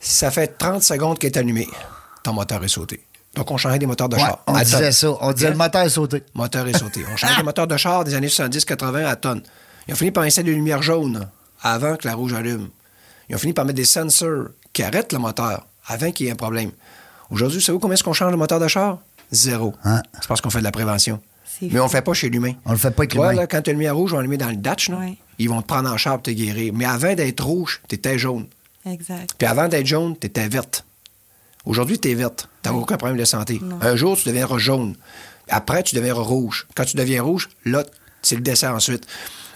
Si ça fait 30 secondes qu'elle est allumée, ton moteur est sauté. Donc, on changeait des moteurs de Ouais, char. on à disait tonne. ça. On disait le moteur est sauté. moteur est sauté. On changeait des moteurs de char des années 70-80 à tonnes. Ils ont fini par installer des lumières jaunes avant que la rouge allume. Ils ont fini par mettre des sensors qui arrêtent le moteur avant qu'il y ait un problème. Aujourd'hui, savez-vous combien est-ce qu'on change le moteur de char? Zéro. Hein? C'est parce qu'on fait de la prévention. Mais on ne le fait pas chez l'humain. On le fait pas avec l'humain. là, quand tu as une lumière rouge, on la met dans le datch. là. Ouais. Ils vont te prendre en charge pour te guérir. Mais avant d'être rouge, tu étais jaune. Exact. Puis avant d'être jaune, tu étais verte. Aujourd'hui, tu es verte. Tu n'as aucun problème de santé. Un jour, tu deviendras jaune. Après, tu deviendras rouge. Quand tu deviens rouge, là, c'est le décès ensuite.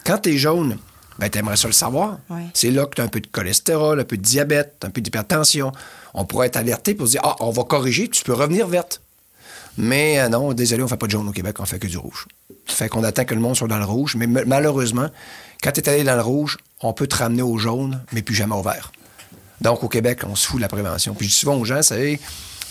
Quand tu es jaune, ben, tu aimerais ça le savoir. Ouais. C'est là que tu as un peu de cholestérol, un peu de diabète, un peu d'hypertension. On pourrait être alerté pour se dire Ah, on va corriger, tu peux revenir verte. Mais euh, non, désolé, on fait pas de jaune au Québec, on fait que du rouge. Fait qu'on attend que le monde soit dans le rouge. Mais ma- malheureusement, quand tu es allé dans le rouge, on peut te ramener au jaune, mais plus jamais au vert. Donc, au Québec, on se fout de la prévention. Puis je dis souvent aux gens, c'est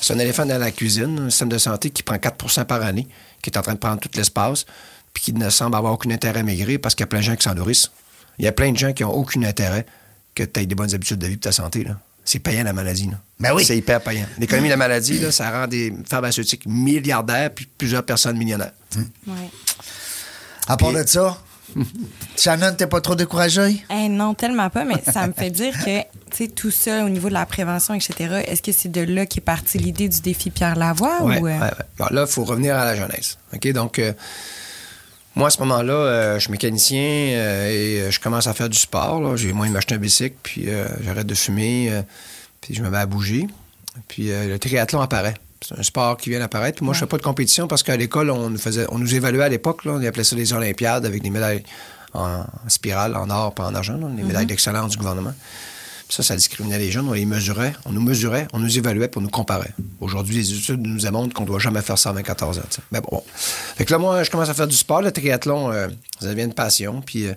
un éléphant dans la cuisine, un système de santé qui prend 4% par année, qui est en train de prendre tout l'espace, puis qui ne semble avoir aucun intérêt à maigrir parce qu'il y a plein de gens qui s'en nourrissent. Il y a plein de gens qui n'ont aucun intérêt que tu aies des bonnes habitudes de vie pour ta santé. là. C'est payant la maladie. Là. Ben oui. C'est hyper payant. L'économie de la maladie, là, ça rend des pharmaceutiques milliardaires puis plusieurs personnes millionnaires. Ouais. À part Puis- de ça, Shannon, t'es pas trop découragé? Eh non, tellement pas, mais ça me fait dire que, tu sais, tout ça au niveau de la prévention, etc., est-ce que c'est de là qu'est partie l'idée du défi Pierre Lavoie Ouais, ou... euh, ouais, ouais. Bon, là, il faut revenir à la jeunesse. OK? Donc, euh, moi, à ce moment-là, euh, je suis mécanicien euh, et euh, je commence à faire du sport. là. J'ai moyen de m'acheter un bicycle, puis j'arrête de fumer, puis je me mets à bouger. Puis le triathlon apparaît. C'est un sport qui vient d'apparaître. Puis moi, je fais pas de compétition parce qu'à l'école, on nous faisait, on nous évaluait à l'époque. là, On appelait ça les Olympiades avec des médailles en, spirale, en or, pas en argent, là, les médailles d'excellence du gouvernement. Ça, ça discriminait les jeunes. On les mesurait, on nous mesurait, on nous évaluait pour nous comparer. Aujourd'hui, les études nous démontrent qu'on ne doit jamais faire ça à 24 ans. tu sais. Mais bon, bon. Fait que là, moi, je commence à faire du sport. Le triathlon, euh, ça devient une passion. Puis euh,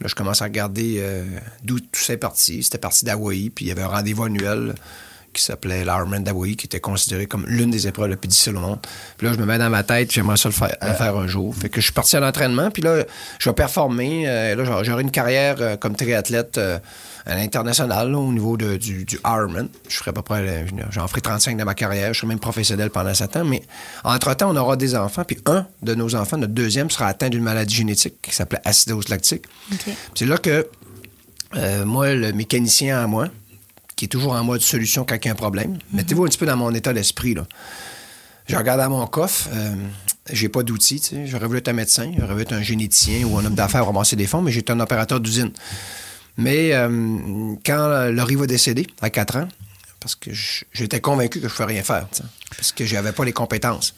là, je commence à regarder euh, d'où tout ça est parti. C'était parti d'Hawaï. Puis il y avait un rendez-vous annuel qui s'appelait l'Ironman d'Hawaï, qui était considéré comme l'une des épreuves les plus difficiles au monde. Puis là, je me mets dans ma tête, j'aimerais ça le faire, le faire un jour. Fait que je suis parti à l'entraînement, puis là, je vais performer. euh, là, j'aurai- une carrière euh, comme triathlète euh, à l'international, au niveau de- du, du Ironman. Je ferai à peu près, j'en ferai 35 de ma carrière. Je serai même professionnel pendant 7 ans. Mais entre-temps, on aura des enfants, puis un de nos enfants, notre deuxième, sera atteint d'une maladie génétique qui s'appelait acidose lactique. C'est là que moi, le mécanicien en moi, qui est toujours en mode solution quand il y a un problème, mettez-vous un petit peu dans mon état d'esprit. Je regarde dans mon coffre, euh, j'ai pas d'outils. J'aurais voulu être un médecin, j'aurais voulu être un généticien ou un homme d'affaires ramasser des fonds, mais j'étais un opérateur d'usine. Mais euh, quand Laurie va décéder, à 4 ans, parce que j'étais convaincu que je ne pouvais rien faire, parce que j'avais pas les compétences.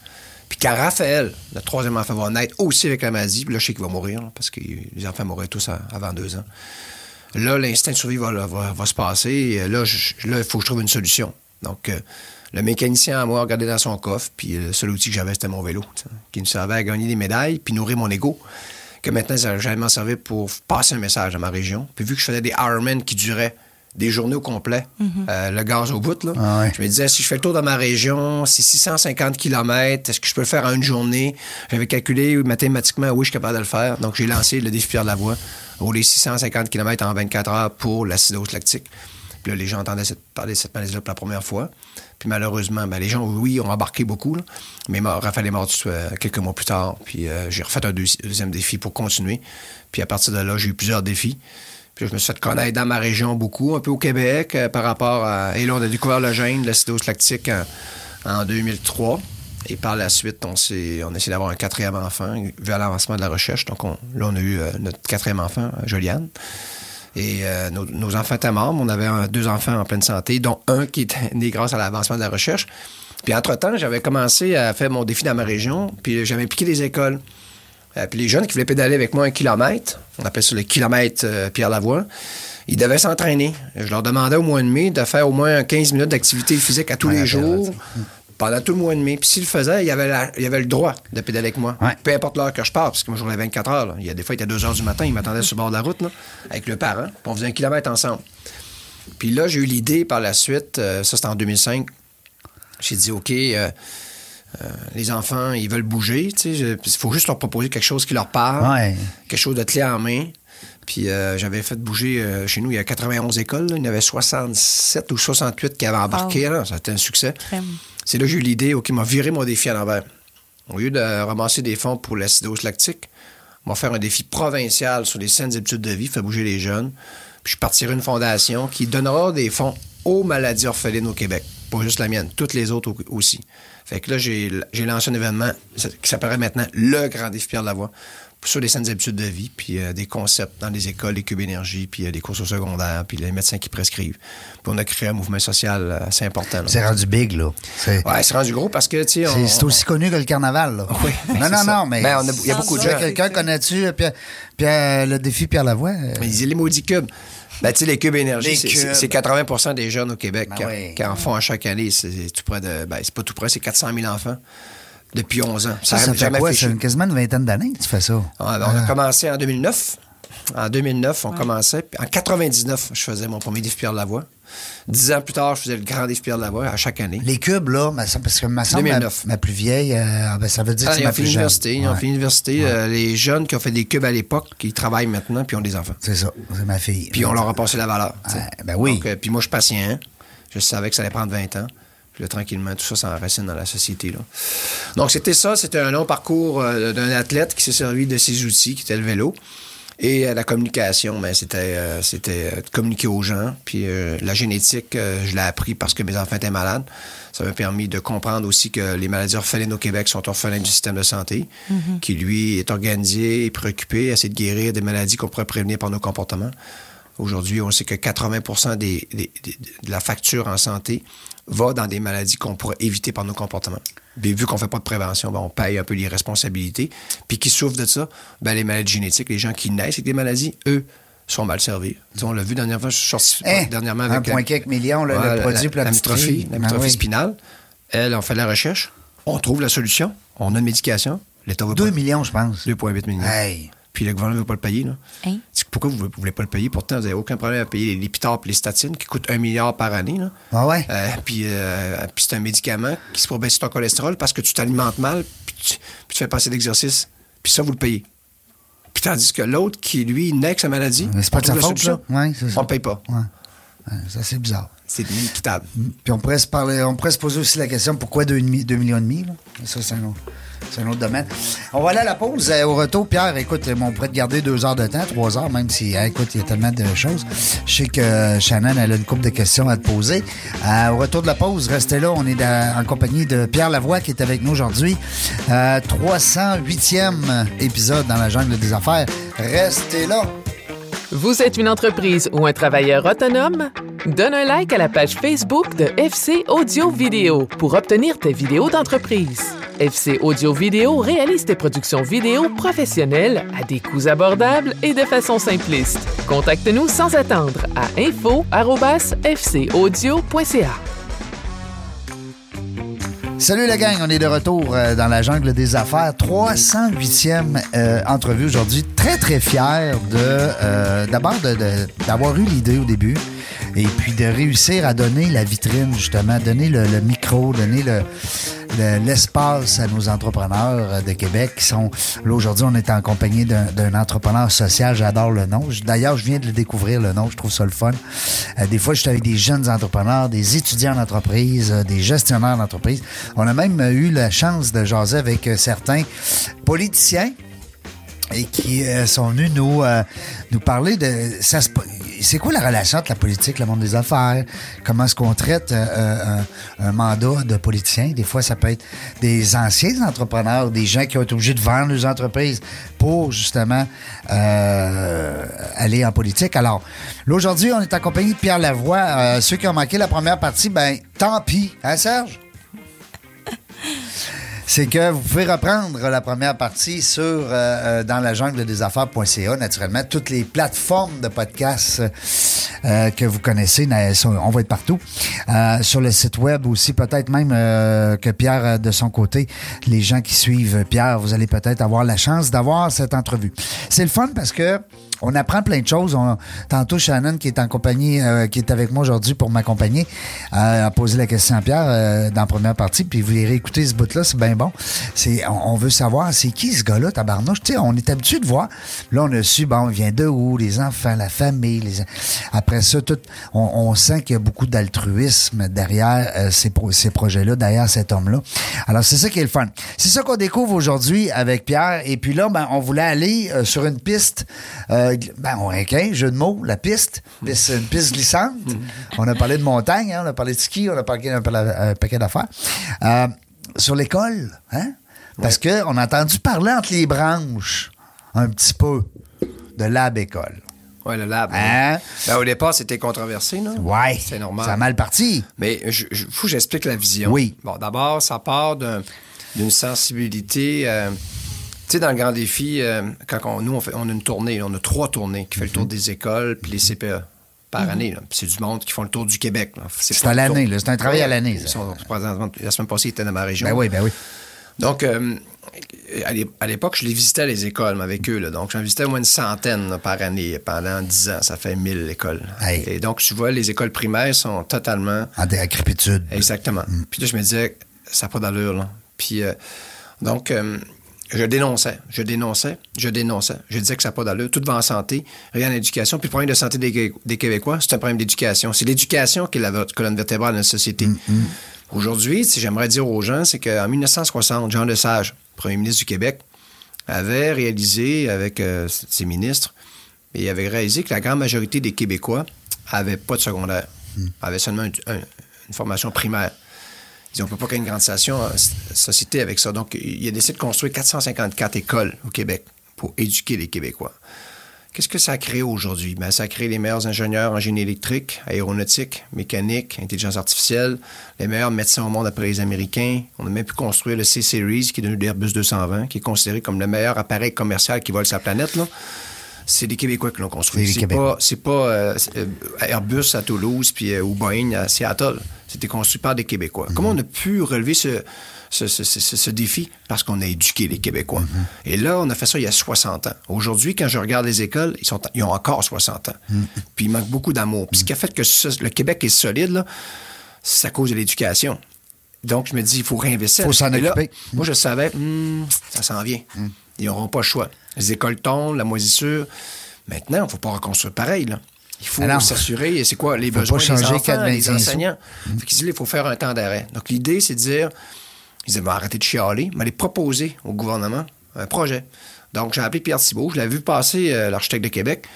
Puis quand Raphaël, le troisième enfant, va naître aussi avec la maladie, puis là, je sais qu'il va mourir, parce que les enfants mourraient tous avant deux ans. Là, l'instinct de survie va, se passer. Là, il faut que je trouve une solution. Donc, euh, le mécanicien à moi regardait dans son coffre, puis le seul outil que j'avais, c'était mon vélo, qui me servait à gagner des médailles, puis nourrir mon ego. Que maintenant, j'allais m'en servir pour passer un message à ma région. Puis vu que je faisais des Ironman qui duraient des journées au complet, euh, le gaz au bout, là, Ah ouais. je me disais, si je fais le tour de ma région, c'est 650 km, est-ce que je peux le faire en une journée? J'avais calculé mathématiquement, oui, je suis capable de le faire. Donc, j'ai lancé le défi Pierre Lavoie, rouler 650 km en 24 heures pour l'acidose lactique. Puis là, les gens entendaient cette- parler de cette maladie-là pour la première fois. Puis malheureusement, ben, les gens, oui, ont embarqué beaucoup, là. mais Raphaël est mort euh, quelques mois plus tard. Puis euh, j'ai refait un deuxi- deuxième défi pour continuer. Puis à partir de là, j'ai eu plusieurs défis. Puis je me suis fait connaître dans ma région beaucoup, un peu au Québec, euh, par rapport à... Et là, on a découvert le gène, l'acidose lactique, en, en 2003. Et par la suite, on, on a essayé d'avoir un quatrième enfant vers l'avancement de la recherche. Donc on- là, on a eu euh, notre quatrième enfant, Joliane. Et euh, nos, enfants étaient morts, on avait deux enfants en pleine santé, dont un qui était né grâce à l'avancement de la recherche. Puis entre-temps, j'avais commencé à faire mon défi dans ma région, puis j'avais impliqué les écoles. Euh, puis les jeunes qui voulaient pédaler avec moi un kilomètre, on appelle ça le kilomètre euh, Pierre Lavoie, Ils devaient s'entraîner. Je leur demandais au mois de mai de faire au moins 15 minutes d'activité physique à tous Ouais, les jours. Pendant tout le mois de mai. Puis s'ils le faisaient, il y avait, avait le droit de pédaler avec moi. Ouais. Peu importe l'heure que je pars, parce que moi, je roulais 24 heures. là. Il y a des fois, il était 2 heures du matin, ils m'attendaient sur le bord de la route, là, avec le parent. Puis on faisait un kilomètre ensemble. Puis là, j'ai eu l'idée par la suite, euh, ça c'était en 2005. J'ai dit, OK, euh, euh, les enfants, ils veulent bouger. Il faut juste leur proposer quelque chose qui leur parle, Ouais. quelque chose de clé en main. Puis euh, j'avais fait bouger euh, chez nous, il y a 91 écoles. là. Il y en avait 67 ou 68 qui avaient embarqué. là. Ça a été un succès. C'est là que j'ai eu l'idée, OK, m'a viré mon défi à l'envers. Au lieu de ramasser des fonds pour l'acidose lactique, on va faire un défi provincial sur les saines habitudes de vie, faire bouger les jeunes. Puis je partirai une fondation qui donnera des fonds aux maladies orphelines au Québec. Pas juste la mienne, toutes les autres au- aussi. Fait que là, j'ai lancé un événement qui s'appellerait maintenant le Grand Défi Pierre Lavoie sur les saines habitudes de vie, puis euh, des concepts dans les écoles, les cubes énergie, puis euh, des courses au secondaire, puis les médecins qui prescrivent. Puis on a créé un mouvement social euh, assez important. C'est rendu big, là. C'est Ouais, c'est rendu gros parce que, tu sais, c'est- aussi connu que le carnaval, là. Oui, Non, non, ça. non, mais. Ben, il y a beaucoup de gens. Quelqu'un connais-tu euh, Pierre, Pierre- le défi Pierre Lavoie? euh, Mais ils disent les maudits cubes. Ben, tu sais, les cubes énergie, c'est- cubes. c'est c'est 80% des jeunes au Québec Ben qui, en font à chaque année. C'est tout près de. Ben, c'est pas tout près, c'est 400 000 enfants depuis 11 ans. Ça, ça a fait jamais quoi? fait une- quasiment une vingtaine d'années que tu fais ça. Ben, on a commencé en 2009. En 2009, on commençait. Puis en 99, je faisais mon premier défi Pierre Lavoie. Dix ans plus tard, je faisais le grand défi Pierre Lavoie à chaque année. Les cubes, là, parce que ma, semble, ma, 2009. ma plus vieille, euh, ben, ça veut dire Ah, que c'est ils ont ma fait plus jeune. l'université. Ils ont fait l'université. Euh, les jeunes qui ont fait des cubes à l'époque, qui travaillent maintenant, puis ont des enfants. C'est ça, c'est ma fille. Puis on leur a passé la valeur. ben oui. Donc, euh, puis moi, je suis patient. Je savais que ça allait prendre 20 ans. Puis là, tranquillement, tout ça s'enracine dans la société. Là. Donc, c'était ça. C'était un long parcours euh, d'un athlète qui s'est servi de ses outils, qui était le vélo. Et euh, la communication, ben, c'était, euh, c'était euh, de communiquer aux gens. Puis euh, la génétique, euh, je l'ai appris parce que mes enfants étaient malades. Ça m'a permis de comprendre aussi que les maladies orphelines au Québec sont orphelines du système de santé, qui, lui, est organisé et préoccupé à essayer de guérir des maladies qu'on pourrait prévenir par nos comportements. Aujourd'hui, on sait que 80 des, des- des- de la facture en santé va dans des maladies qu'on pourrait éviter par nos comportements. Puis vu qu'on fait pas de prévention, ben, on paye un peu les responsabilités. Puis qui souffrent de ça, ben, les maladies génétiques, les gens qui naissent avec des maladies, eux, sont mal servis. On l'a vu dernièrement, je suis sorti Hein? dernièrement Un avec... point quelques millions, là, Ouais, le produit pour la la petite mytrophie, fille. la Ben mytrophie oui. spinale. Elle, on fait de la recherche, on trouve la solution, on a une médication, l'État veut 2 pas. millions, je pense. 2,8 millions. Hey. Puis le gouvernement ne veut pas le payer. Là. Hein? Pourquoi vous ne voulez pas le payer? Pourtant, vous n'avez aucun problème à payer les Lipitor et les statines qui coûtent un milliard par année. Là. Ah ouais? Euh, puis euh, puis c'est un médicament qui se pour baisser ton cholestérol parce que tu t'alimentes mal puis tu, puis tu fais passer l'exercice. Puis ça, vous le payez. Puis tandis que l'autre qui, lui, naît avec sa maladie, c'est pas on de sa faute. Ouais, ça. on ne paye pas. Ouais. Ouais, ça, c'est bizarre. C'est inéquitable. Puis on pourrait se parler, on pourrait se poser aussi la question pourquoi 2, millions et demi, là? Ça, c'est un, autre- c'est un autre domaine. On va aller à la pause. Euh, Au retour, Pierre, écoute, euh, on pourrait te garder deux heures de temps, trois heures, même si, euh, écoute, il y a tellement de choses. Je sais que Shannon, elle a une couple de questions à te poser. Euh, au retour de la pause, restez là. On est en compagnie de Pierre Lavoie qui est avec nous aujourd'hui. Euh, 308e épisode dans la jungle des affaires. Restez là. Vous êtes une entreprise ou un travailleur autonome? Donne un like à la page Facebook de FC Audio Vidéo pour obtenir tes vidéos d'entreprise. FC Audio Vidéo réalise tes productions vidéo professionnelles à des coûts abordables et de façon simpliste. Contacte-nous sans attendre à info@fcaudio.ca. Salut la gang, on est de retour euh, dans la jungle des affaires. 308e euh, entrevue aujourd'hui. Très, très fier de euh, d'abord d'avoir eu l'idée au début et puis de réussir à donner la vitrine, justement, donner le, micro, donner le- l'espace à nos entrepreneurs euh, de Québec qui sont là aujourd'hui on est en d'un entrepreneur social. J'adore le nom. D'ailleurs je viens de le découvrir le nom. Je trouve ça le fun. Euh, des fois je suis avec des jeunes entrepreneurs des étudiants d'entreprise euh, des gestionnaires d'entreprise. On a même eu la chance de jaser avec certains politiciens et qui euh, sont venus nous euh, nous parler de ça se- c'est quoi la relation entre la politique, le monde des affaires, comment est-ce qu'on traite euh, euh, un, un mandat de politicien? Des fois, ça peut être des anciens entrepreneurs, des gens qui ont été obligés de vendre leurs entreprises pour justement euh, aller en politique. Alors, là, aujourd'hui, on est accompagné de Pierre Lavoie. Euh, ceux qui ont manqué la première partie, ben tant pis, hein Serge? c'est que vous pouvez reprendre la première partie sur euh, euh, dans la jungle des affaires.ca, naturellement. Toutes les plateformes de podcasts euh, que vous connaissez, on va être partout. Sur le site web aussi, peut-être même que Pierre, de son côté, les gens qui suivent Pierre, vous allez peut-être avoir la chance d'avoir cette entrevue. C'est le fun parce que on apprend plein de choses. On- tantôt, Shannon, qui est en compagnie, euh, qui est avec moi aujourd'hui pour m'accompagner, euh, a posé la question à Pierre euh, dans la première partie, puis vous irez écouter ce bout-là, c'est bien bon. C'est, on, on veut savoir, c'est qui ce gars-là, tabarnouche? Tu on est habitué de voir. Là, on a su, bon, il vient de où? Les enfants, la famille. Les... Après ça, tout, on, on sent qu'il y a beaucoup d'altruisme derrière euh, ces, pro- ces projets-là, derrière cet homme-là. Alors, c'est ça qui est le fun. C'est ça qu'on découvre aujourd'hui avec Pierre. Et puis là, ben, on voulait aller euh, sur une piste, ben, on requin, jeu de mots, la piste, piste une piste glissante. On a parlé de montagne, hein, on a parlé de ski, on a parlé d'un pa- un paquet d'affaires. Euh, sur l'école, hein? Parce qu'on a entendu parler entre les branches un petit peu de lab école. Oui, le lab. Hein? Ben, au départ, c'était controversé, non? Ouais. C'est normal. Ça a mal parti. Mais il faut que j'explique la vision. Oui. Bon, d'abord, ça part d'un- d'une sensibilité. euh, sais, dans le grand défi, euh, quand on- nous, on, fait, on a une tournée, on a trois tournées qui fait le tour des écoles puis les CPE par année. là. Puis C'est du monde qui font le tour du Québec. C'est à l'année. C'est un travail à l'année, La semaine passée, ils étaient dans ma région. Ben oui, ben oui. Donc, euh, à l'é- à l'époque, je les visitais les écoles avec eux. là. Donc, j'en visitais au moins une centaine là, par année pendant 10 ans. Ça fait 1000 écoles. Hey. Et donc, tu vois, les écoles primaires sont totalement En décrépitude. Exactement. Puis là, je me disais, ça n'a pas d'allure, là. Puis, euh, donc, euh, je dénonçais, je dénonçais, je dénonçais. Je disais que ça n'a pas d'allure. Tout va en santé, rien en éducation. Puis le problème de santé des, Qué- des Québécois, c'est un problème d'éducation. C'est l'éducation qui est la colonne vertébrale de la société. Aujourd'hui, si j'aimerais dire aux gens, c'est qu'en 1960, Jean Lesage, premier ministre du Québec, avait réalisé avec euh, ses ministres, et il avait réalisé que la grande majorité des Québécois n'avaient pas de secondaire, avaient seulement un- un- une formation primaire. Ils ont pas créer une grande euh, société avec ça. Donc, il a décidé de construire 454 écoles au Québec pour éduquer les Québécois. Qu'est-ce que ça a créé aujourd'hui? Ben, ça a créé les meilleurs ingénieurs en génie électrique, aéronautique, mécanique, intelligence artificielle, les meilleurs médecins au monde après les Américains. On a même pu construire le C-Series, qui est devenu l'Airbus 220, qui est considéré comme le meilleur appareil commercial qui vole sa planète. C'est des Québécois qui l'ont construit. C'est pas, pas euh, euh, Airbus à Toulouse puis, euh, ou Boeing à Seattle. C'était construit par des Québécois. Comment on a pu relever ce, ce, ce- ce- ce défi? Parce qu'on a éduqué les Québécois. Et là, on a fait ça il y a 60 ans. Aujourd'hui, quand je regarde les écoles, ils, sont, ils ont encore 60 ans. Puis il manque beaucoup d'amour. Puis ce qui a fait que le Québec est solide, c'est à cause de l'éducation. Donc, je me dis, il faut réinvestir. Faut s'en Et là, occuper. moi, je savais, hmm, ça s'en vient. Ils n'auront pas le choix. Les écoles tombent, la moisissure. Maintenant, il ne faut pas reconstruire pareil. Là. Il faut s'assurer, et c'est quoi les besoins des enfants, 4,25 les sous. enseignants. Fait il faut faire un temps d'arrêt. Donc, l'idée, c'est de dire, ils Ben, arrêtez de chialer, mais aller proposer au gouvernement un projet. Donc, j'ai appelé Pierre Thibault, je l'avais vu passer, euh, l'architecte de Québec.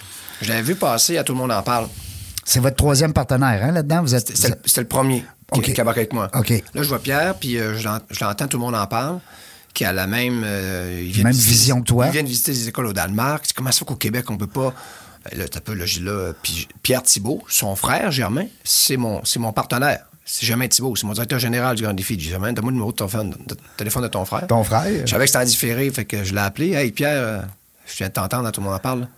Je l'avais vu passer, à tout le monde en parle. C'est votre troisième partenaire, hein, là-dedans? Vous êtes. C'était le- premier qui, OK. qui embarquait avec moi. Là, je vois Pierre, puis euh, je l'entends, tout le monde en parle, qui a la même... euh, Même visiter- vision que toi. Il vient de visiter des écoles au Danemark. Comment ça qu'au Québec, on peut pas... Ben Là, t'as peu, là, là, puis Pierre Thibault, son frère, Germain, c'est mon, c'est mon partenaire. C'est Germain Thibault, c'est mon directeur général du Grand Défi. J'ai dit, Germain, donne-moi le numéro de ton téléphone, de, téléphone de ton frère. Ton frère? Je savais que c'était en différé, fait que je l'ai appelé. Hey, Pierre, euh, je viens de t'entendre, tout le monde en parle.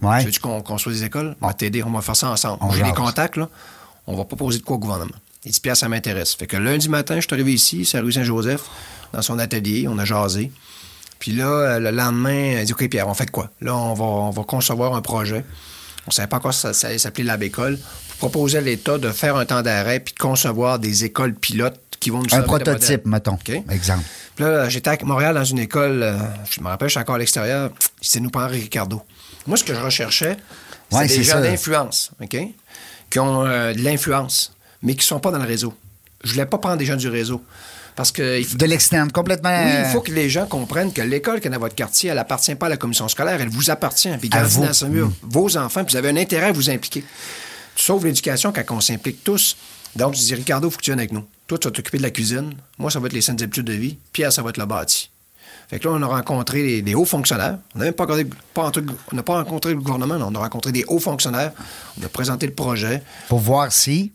Ouais. Veux-tu qu'on construise des écoles? On va t'aider, on va faire ça ensemble. On J'ai des contacts, là. On va proposer de quoi au gouvernement. Il dit, Pierre, ça m'intéresse. Fait que lundi matin, je suis arrivé ici, c'est à rue Saint-Joseph, dans son atelier, on a jasé. Puis là, euh, le lendemain, il dit, OK, Pierre, on fait de quoi? Là, on va, on va concevoir un projet. On ne savait pas encore si ça, ça allait s'appeler Lab École. Pour proposer à l'État de faire un temps d'arrêt puis de concevoir des écoles pilotes qui vont nous Un prototype, mettons. Exemple. Puis là, j'étais à Montréal dans une école, euh, je me rappelle, je suis encore à l'extérieur, c'était nous prendre Ricardo. Moi, ce que je recherchais, c'est Ouais, des c'est gens d'influence, OK? Qui ont euh, de l'influence, mais qui ne sont pas dans le réseau. Je voulais pas prendre des gens du réseau. Parce que il faut- De l'externe, complètement. oui, il faut que les gens comprennent que l'école qui est dans votre quartier, elle appartient pas à la commission scolaire, elle vous appartient. Puis À vous. dans ce mur vos enfants, puis vous avez un intérêt à vous impliquer. Sauves l'éducation quand on s'implique tous. Donc, je dis, Ricardo, il faut que tu viennes avec nous. Toi, tu vas t'occuper de la cuisine. Moi, ça va être les saines habitudes de vie. Pierre, ça va être le bâti. Fait que là, on a rencontré des, hauts fonctionnaires. On n'a même pas, regardé- pas on pas rencontré le gouvernement, non. on a rencontré des hauts fonctionnaires. On a présenté le projet. Pour voir si.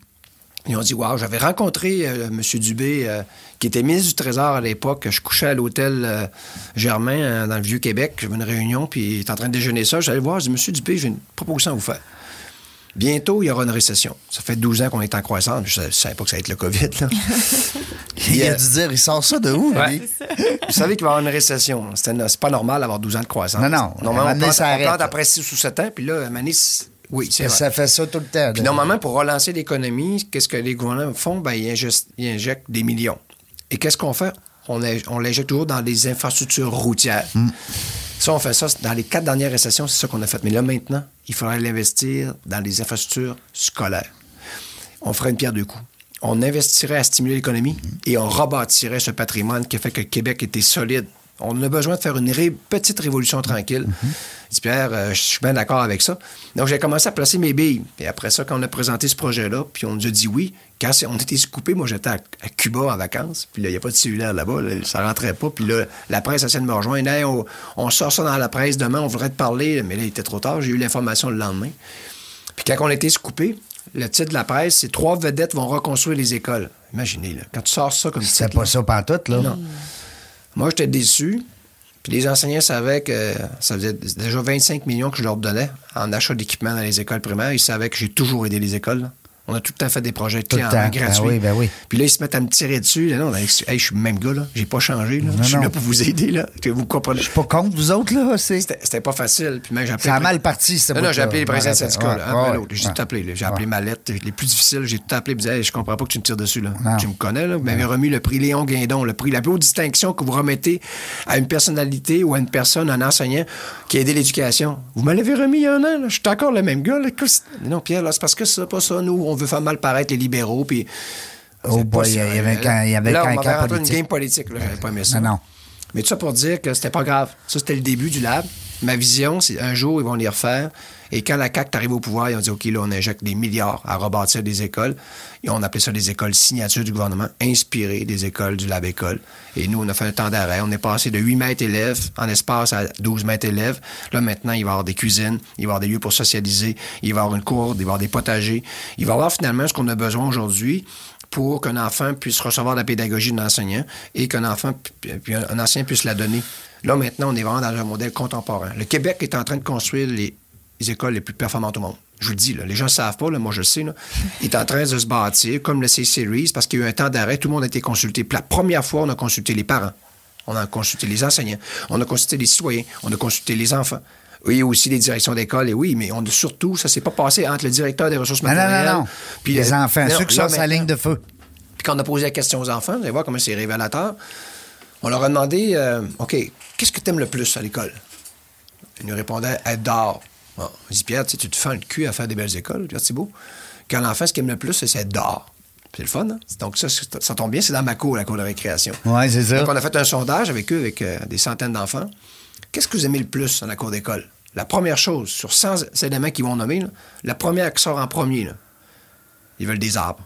Ils ont dit, wow, j'avais rencontré euh, M. Dubé, euh, qui était ministre du Trésor à l'époque. Je couchais à l'hôtel euh, Germain, dans le Vieux-Québec. J'avais une réunion, puis il était en train de déjeuner ça. J'allais le voir, je dis, M. Dubé, j'ai une proposition à vous faire. Bientôt, il y aura une récession. Ça fait 12 ans qu'on est en croissance. Je ne savais pas que ça allait être le COVID. Là. Il a dû dire, il sort ça de où, lui? Ouais. Vous savez qu'il va y avoir une récession. C'était- C'est pas normal d'avoir 12 ans de croissance. Non, non. Normalement, on on plante là. après 6 ou 7 ans, puis là, à c'est- oui, c'est. Ça fait ça tout le temps. Puis normalement, pour relancer l'économie, qu'est-ce que les gouvernements font? Ben, ils, injectent, ils injectent des millions. Et qu'est-ce qu'on fait? On, in- on l'injecte toujours dans des infrastructures routières. Ça, on fait ça dans les quatre dernières récessions, c'est ça qu'on a fait. Mais là, maintenant, il faudrait l'investir dans les infrastructures scolaires. On ferait une pierre deux coups. On investirait à stimuler l'économie et on rebâtirait ce patrimoine qui a fait que le Québec était solide. On a besoin de faire une ré- petite révolution tranquille. Il dit, Pierre, euh, je suis bien d'accord avec ça. Donc, j'ai commencé à placer mes billes. Et après ça, quand on a présenté ce projet-là, puis on nous a dit oui, quand c'est- on était coupé, moi, j'étais à, à Cuba en vacances. Puis là, il n'y a pas de cellulaire là-bas. là, ça rentrait pas. Puis là, la presse essaie de me rejoindre. Hey, on, on sort ça dans la presse demain, on voudrait te parler. Mais là, il était trop tard. J'ai eu l'information le lendemain. Puis quand on était coupé, le titre de la presse, c'est Trois vedettes vont reconstruire les écoles. Imaginez, là, quand tu sors ça comme C'était titre, pas ça pantoute, là. Non. Moi, j'étais déçu. Puis les enseignants savaient que ça faisait déjà 25 millions que je leur donnais en achat d'équipement dans les écoles primaires. Ils savaient que j'ai toujours aidé les écoles. On a tout le temps fait des projets main Ben gratuits. oui, ben oui. Puis là, ils se mettent à me tirer dessus. Là, non, hey, je suis le même gars, là. J'ai pas changé. Là. Non, je suis non. là pour vous aider, là. Vous comprenez. Je suis pas contre vous autres, là. C'est... C'était pas facile. Puis même, Ça a mal parti, ce Non, j'ai appelé les présidents de Ouais, syndicats, là. J'ai tout appelé. là. J'ai appelé ma lettre. Les plus difficiles, j'ai tout appelé. Je je comprends pas que tu me tires dessus. Là. Tu me connais, là. Vous m'avez remis le prix Léon Guindon, le prix, la plus haute distinction que vous remettez à une personnalité ou à une personne, un enseignant qui a aidé l'éducation. Vous me l'avez remis il y a un an. Je suis encore le même gars, Non, Pierre, c'est parce que c'est pas ça. Nous, veut faire mal paraître les libéraux, puis. Oh boy, il y avait quand- il y avait Là, quand- on m'avait rentré politique. une game politique, là. Pas aimé ça. Non, non. Mais tout ça pour dire que c'était pas grave. Ça, c'était le début du lab. Ma vision, c'est un jour, ils vont les refaire. Et quand la CAQ est arrivée au pouvoir, ils ont dit OK, là, on injecte des milliards à rebâtir des écoles. Et on appelait ça des écoles signatures du gouvernement, inspirées des écoles du Lab École. Et nous, on a fait un temps d'arrêt. On est passé de 8 mètres élèves en espace à 12 mètres élèves. Là, maintenant, il va y avoir des cuisines, il va y avoir des lieux pour socialiser, il va y avoir une cour, il va y avoir des potagers. Il va y avoir finalement ce qu'on a besoin aujourd'hui pour qu'un enfant puisse recevoir la pédagogie d'un enseignant et qu'un enfant, puis un enseignant puisse la donner. Là, maintenant, on est vraiment dans un modèle contemporain. Le Québec est en train de construire les, les écoles les plus performantes au monde. Je vous le dis, là, les gens ne savent pas, là, moi je le sais. Là. Il est en train de se bâtir comme le C-Series parce qu'il y a eu un temps d'arrêt, tout le monde a été consulté. Puis la première fois, on a consulté les parents, on a consulté les enseignants, on a consulté les citoyens, on a consulté les enfants. Oui, aussi les directions d'école, et oui, mais on a surtout, ça s'est pas passé entre le directeur des ressources Non, non, matérielles. non, non. puis les le- enfants, Non, ceux qui sont maintenant- ligne de feu. puis quand on a posé la question aux enfants, vous allez voir comment c'est révélateur, on leur a demandé euh, OK, qu'est-ce que tu aimes le plus à l'école? Ils nous répondaient dehors. Bon, on dit Pierre, tu te fends le cul à faire des belles écoles, Pierre Thibault. Quand l'enfant, ce qu'il aime le plus, c'est dehors. C'est le fun, hein? Donc, ça, ça tombe bien, c'est dans ma cour, la cour de récréation. Oui, c'est ça. Donc, on a fait un sondage avec eux, avec euh, des centaines d'enfants. Qu'est-ce que vous aimez le plus dans la cour d'école? La première chose, sur 100 éléments qu'ils vont nommer, là, la première qui sort en premier, là, ils veulent des arbres.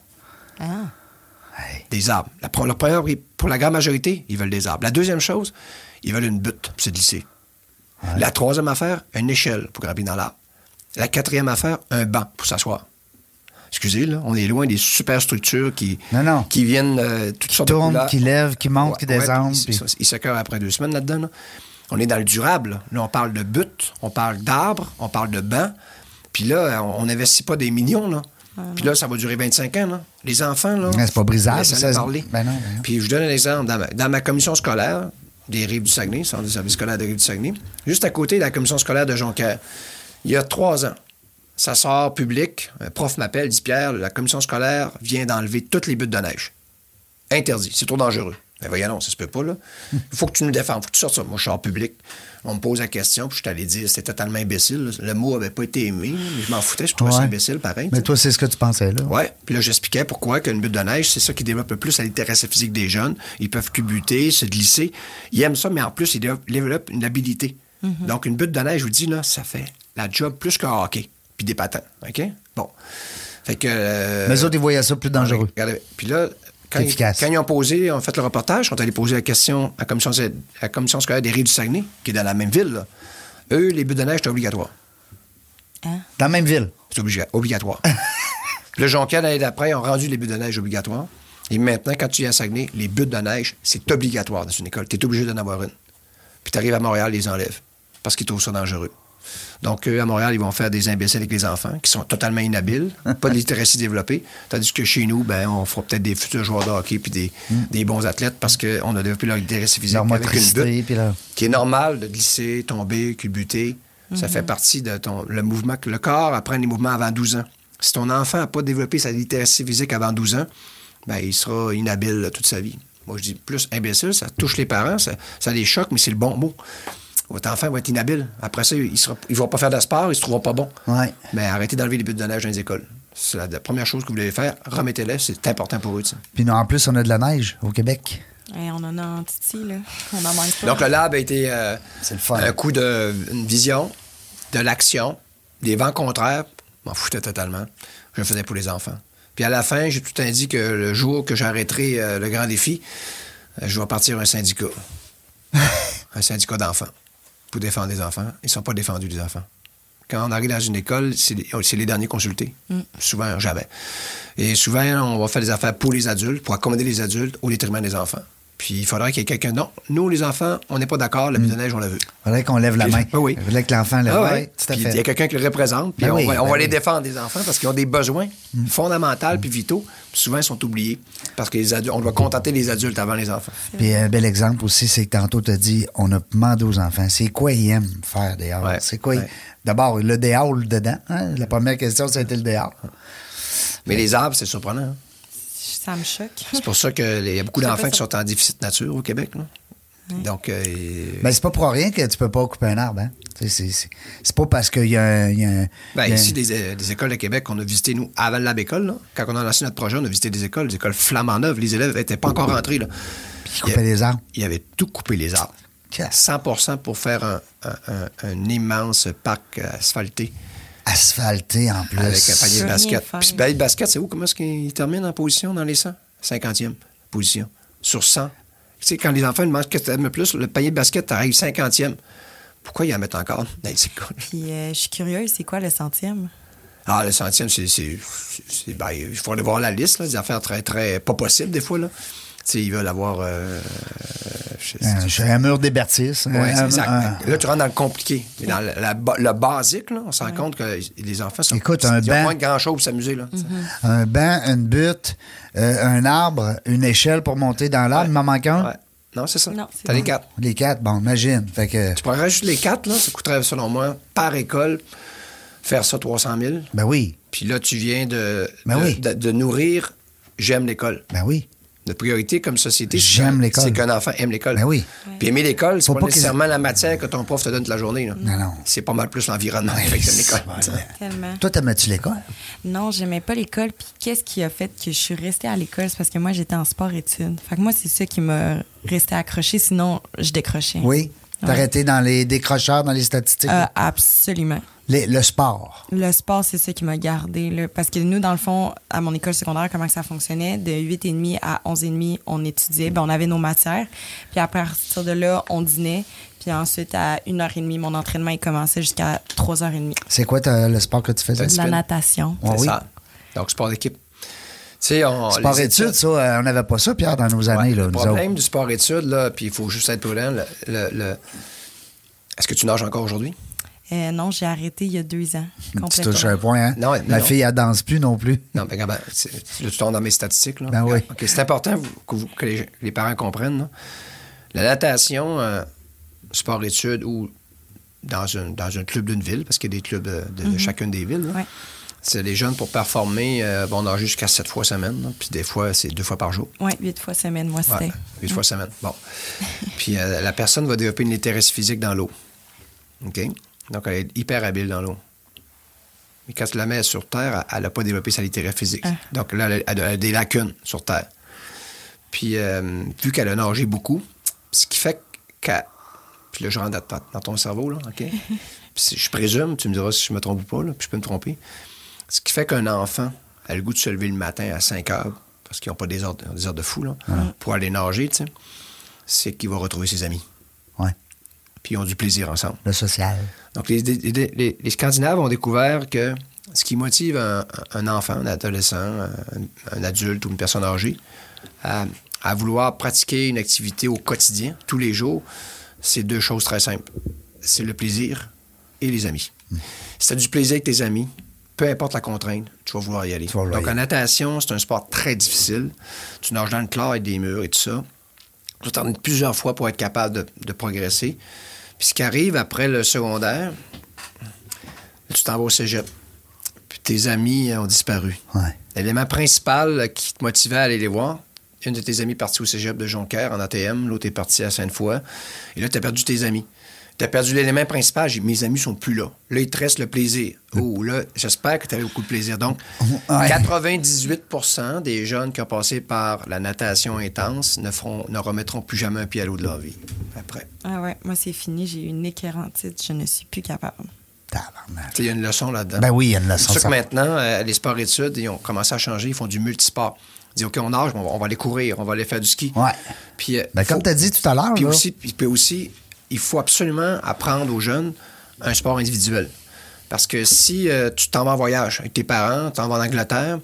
Ah. Des arbres. La, première, pour la grande majorité, ils veulent des arbres. La deuxième chose, ils veulent une butte pour se glisser. La troisième affaire, une échelle pour grimper dans l'arbre. La quatrième affaire, un banc pour s'asseoir. Excusez, là, on est loin des superstructures qui, Non, non. qui viennent euh, toutes sortes de tournent, couleurs. qui lèvent, qui montent, qui Ouais, descendent, puis- Ils, s'écœurent après deux semaines là-dedans. là. On est dans le durable. Là, Là, on parle de butte, on parle d'arbres, on parle de bancs. Puis là, on n'investit pas des millions. Là. Puis là, ça va durer 25 ans. Là. Les enfants, là. Mais c'est pas brisable, ça se- parler. Ben non, ben non. Puis je vous donne un exemple. Dans ma, dans ma commission scolaire des Rives du Saguenay, centre du service scolaire des Rives du Saguenay, juste à côté de la commission scolaire de Jonquière, il y a trois ans, ça sort public, un prof m'appelle, dit Pierre, la commission scolaire vient d'enlever toutes les buttes de neige. Interdit, c'est trop dangereux. Ben voyons, non, ça se peut pas, là. Il faut que tu nous défendes, il faut que tu sortes ça. Moi, je sors public. On me pose la question, puis je suis allé dire, c'était totalement imbécile. là. Le mot avait pas été aimé, mais je m'en foutais, je trouvais ça Ouais. imbécile, pareil. Mais toi, c'est ce que tu pensais, là. Ouais. Puis là, j'expliquais pourquoi qu'une butte de neige, c'est ça qui développe le plus la littératie physique des jeunes. Ils peuvent cubuter, se glisser. Ils aiment ça, mais en plus, ils développent- une habilité. Donc, une butte de neige, je vous dis, là, ça fait la job plus qu'un hockey. Puis des patins. OK? Bon. Fait que. euh, Mais eux autres, ils voyaient ça plus dangereux. Regardez, Puis là, quand, ils, quand ils ont posé, on a fait le reportage, est allé poser la question à la commission, à la commission scolaire des Rives du Saguenay, qui est dans la même ville. là. Eux, les buttes de neige, c'est obligatoire. Dans la même ville? C'est obliga- obligatoire. Le Jonquière, l'année d'après, ont rendu les buts de neige obligatoires. Et maintenant, quand tu viens à Saguenay, les buts de neige, c'est obligatoire dans une école. Tu es obligé d'en avoir une. Puis tu arrives à Montréal, ils les enlèvent parce qu'ils trouvent ça dangereux. Donc, eux, à Montréal, ils vont faire des imbéciles avec les enfants qui sont totalement inhabiles, pas de littératie développée. Tandis que chez nous, ben, on fera peut-être des futurs joueurs de hockey puis des, des bons athlètes parce qu'on a développé leur littératie physique Leur avec une butte là. qui est normal de glisser, tomber, culbuter. Ça fait partie de ton, le mouvement que le corps apprend les mouvements avant 12 ans. Si ton enfant n'a pas développé sa littératie physique avant 12 ans, ben, il sera inhabile toute sa vie. Moi, je dis plus imbécile, ça touche les parents, ça, ça les choque, mais c'est le bon mot. Votre enfant va être inhabile. Après ça, il ne va pas faire de sport, il se trouvera pas bon. Ouais. Mais arrêtez d'enlever les buts de neige dans les écoles. C'est la, la première chose que vous devez faire. Remettez-les, c'est important pour eux. Puis en plus, on a de la neige au Québec. On en a en titi, là. On en manque pas. Donc, le lab a été euh, C'est le fun. un coup de une vision, de l'action, des vents contraires. Je m'en foutais totalement. Je le faisais pour les enfants. Puis à la fin, j'ai tout dit que le jour que j'arrêterai euh, le grand défi, euh, je vais partir un syndicat. un syndicat d'enfants pour défendre les enfants. Ils ne sont pas défendus, les enfants. Quand on arrive dans une école, c'est les, c'est les derniers consultés. Souvent, jamais. Et souvent, on va faire des affaires pour les adultes, pour accommoder les adultes au détriment des enfants. Puis il faudrait qu'il y ait quelqu'un. Non, nous, les enfants, on n'est pas d'accord. La de neige, on la veut. faudrait qu'on lève la main. Oui, oui. Il faudrait que l'enfant lève Ah la ouais. main. Il y a quelqu'un qui le représente, puis Ben on, oui, va, on ben va les défendre, les enfants, parce qu'ils ont des besoins fondamentaux puis vitaux. Puis souvent, ils sont oubliés. Parce que les adultes, on doit contenter les adultes avant les enfants. Puis un bel exemple aussi, c'est que tantôt, tu as dit, on a demandé aux enfants, c'est quoi ils aiment faire dehors? Ouais, C'est quoi? ils-. D'abord, le dehors dedans. hein? La première question, c'était le dehors. Mais les arbres, c'est surprenant. hein? Ça me choque. C'est pour ça qu'il y a beaucoup d'enfants qui sont en déficit nature au Québec. là. Donc, euh, Ben, c'est pas pour rien que tu peux pas couper un arbre. Hein? C'est- pas parce qu'il y a un. il y a un- ben, y a ici, des, euh, des écoles de Québec qu'on a visitées, nous, avant le Lab École, là, quand on a lancé notre projet, on a visité des écoles, des écoles flambant neuves. Les élèves n'étaient pas encore rentrés. Là. Puis ils coupaient les arbres. Ils avaient tout coupé les arbres. Qu'est-ce- 100 pour faire un, un- un- un immense parc euh, asphalté Asphalté en plus. avec un panier de basket. Puis ce panier de basket, c'est où? Comment est-ce qu'il termine en position dans les 100? 50e position. Sur 100. Tu sais, quand les enfants demandent qu'est-ce que tu aimes le plus, le panier de basket, tu arrives 50e. Pourquoi ils en mettent encore dans les écoles? Puis euh, je suis curieuse, c'est quoi le centième? Ah, le centième, c'est. ben, il faut aller voir la liste, là, des affaires très, très. pas possibles, des fois, là. Sais, ils veulent avoir. euh, je- Un, j'ai un mur. Oui, c'est exact. un- Là, tu rentres dans le compliqué. Mais dans le, la ba- le basique, là, on se rend compte que les enfants sont. Écoute, un ils ont banc- moins de grand-chose pour s'amuser. Là. un banc, une butte, euh, un arbre, une échelle pour monter dans l'arbre. Il m'en manque un? Ouais. Non, c'est ça. T'as les quatre. Les quatre, bon, imagine. Fait que, Tu pourrais juste les quatre, là, ça coûterait, selon moi, par école, faire ça 300 000. ben oui, Puis là, tu viens de, Ben de, oui. de- de nourrir J'aime l'école. ben oui. Notre priorité comme société, c'est J'aime que- l'école. c'est qu'un enfant aime l'école. Ben oui. Puis aimer l'école, c'est Faut pas, pas qu'ils- nécessairement la matière que ton prof te donne toute la journée. là. Non, non. C'est pas mal plus l'environnement t'aimes l'école. Tellement. Toi, t'aimais-tu l'école? Non, j'aimais pas l'école. Puis qu'est-ce qui a fait que je suis restée à l'école? C'est parce que moi, j'étais en sport-études. Fait que moi, c'est ça qui m'a resté accrochée. Sinon, je décrochais. Oui. T'as Ouais. arrêté dans les décrocheurs, dans les statistiques? Euh, absolument. Les- le sport. Le sport, c'est ça qui m'a gardé. Là, parce que nous, dans le fond, à mon école secondaire, comment que ça fonctionnait? De 8h30 à 11h30, on étudiait. Ben, on avait nos matières. Puis après, à partir de là, on dînait. Puis ensuite, à 1h30, mon entraînement, il commençait jusqu'à 3h30. C'est quoi le sport que tu faisais? De la natation. Ah C'est oui. ça. Donc, sport d'équipe. Tu sais, on. Sport études, ça, euh, on n'avait pas ça, Pierre, dans nos années. Ouais, là, le nous problème autres. du sport-études, là, puis il faut juste être prudent. le- le- le- Est-ce que tu nages encore aujourd'hui? Euh, non, j'ai arrêté il y a deux ans. Tu touches un point, hein? Non, Ma non. fille, elle danse plus non plus. Non, ben, regarde, ben, c'est- là, tu tombes dans mes statistiques. Là. Ben oui. OK, c'est important que, vous- que les, les parents comprennent. là. La natation, euh, sport-études ou dans un, dans un club d'une ville, parce qu'il y a des clubs euh, de, de chacune des villes, là, Ouais. c'est les jeunes, pour performer, euh, vont nager jusqu'à sept fois semaine. là, puis des fois, c'est deux fois par jour. Oui, huit fois semaine, moi, c'était. Ouais, huit fois semaine. Bon. Puis euh, la personne va développer une littératie physique dans l'eau. OK? Donc, elle est hyper habile dans l'eau. Mais quand tu la mets sur Terre, elle n'a pas développé sa littératie physique. Ah. Donc là, elle a, elle a des lacunes sur Terre. Puis, euh, vu qu'elle a nagé beaucoup, ce qui fait qu'elle. Puis là, je rentre dans, dans ton cerveau, là, OK? Puis je présume, tu me diras si je me trompe ou pas, là, puis je peux me tromper. Ce qui fait qu'un enfant a le goût de se lever le matin à 5 heures, parce qu'ils n'ont pas des heures, de- des heures de fou, là, pour aller nager, tu sais, c'est qu'il va retrouver ses amis. Ouais. Puis ils ont du plaisir ensemble. Le social. Donc, les, les- les- les Scandinaves ont découvert que ce qui motive un, un enfant, un adolescent, un, un adulte ou une personne âgée à, à vouloir pratiquer une activité au quotidien, tous les jours, c'est deux choses très simples. C'est le plaisir et les amis. Si tu as du plaisir avec tes amis, peu importe la contrainte, tu vas vouloir y aller. vouloir Donc, y en natation, c'est un sport très difficile. Tu nages dans le clair avec des murs et tout ça. T'en plusieurs fois pour être capable de, de progresser. Puis ce qui arrive après le secondaire, tu t'en vas au cégep. Puis tes amis ont disparu. Ouais. L'élément principal qui te motivait à aller les voir, une de tes amies est partie au cégep de Jonquière en ATM, l'autre est partie à Sainte-Foy. Et là, tu as perdu tes amis. Tu as perdu l'élément principal. J'ai dit, mes amis sont plus là. Là, il te reste le plaisir. Oh, là, j'espère que tu avais beaucoup de plaisir. Donc, Ouais. 98% des jeunes qui ont passé par la natation intense ne, feront, ne remettront plus jamais un pied à l'eau de leur vie. Après. Ah ouais, moi, c'est fini. J'ai eu une équérantite. Je ne suis plus capable. Tabarnak. Tu sais, Il y a une leçon là-dedans. Ben oui, il y a une C'est leçon. sûr que maintenant, euh, les sports-études, ils ont commencé à changer. Ils font du multisport. Ils disent, OK, on nage, mais on va, on va aller courir, on va aller faire du ski. Ouais. Puis, euh, Ben, comme tu as dit tout à l'heure, Puis là. aussi, puis puis aussi, il faut absolument apprendre aux jeunes un sport individuel. Parce que si euh, tu t'en vas en voyage avec tes parents, tu t'en vas en Angleterre,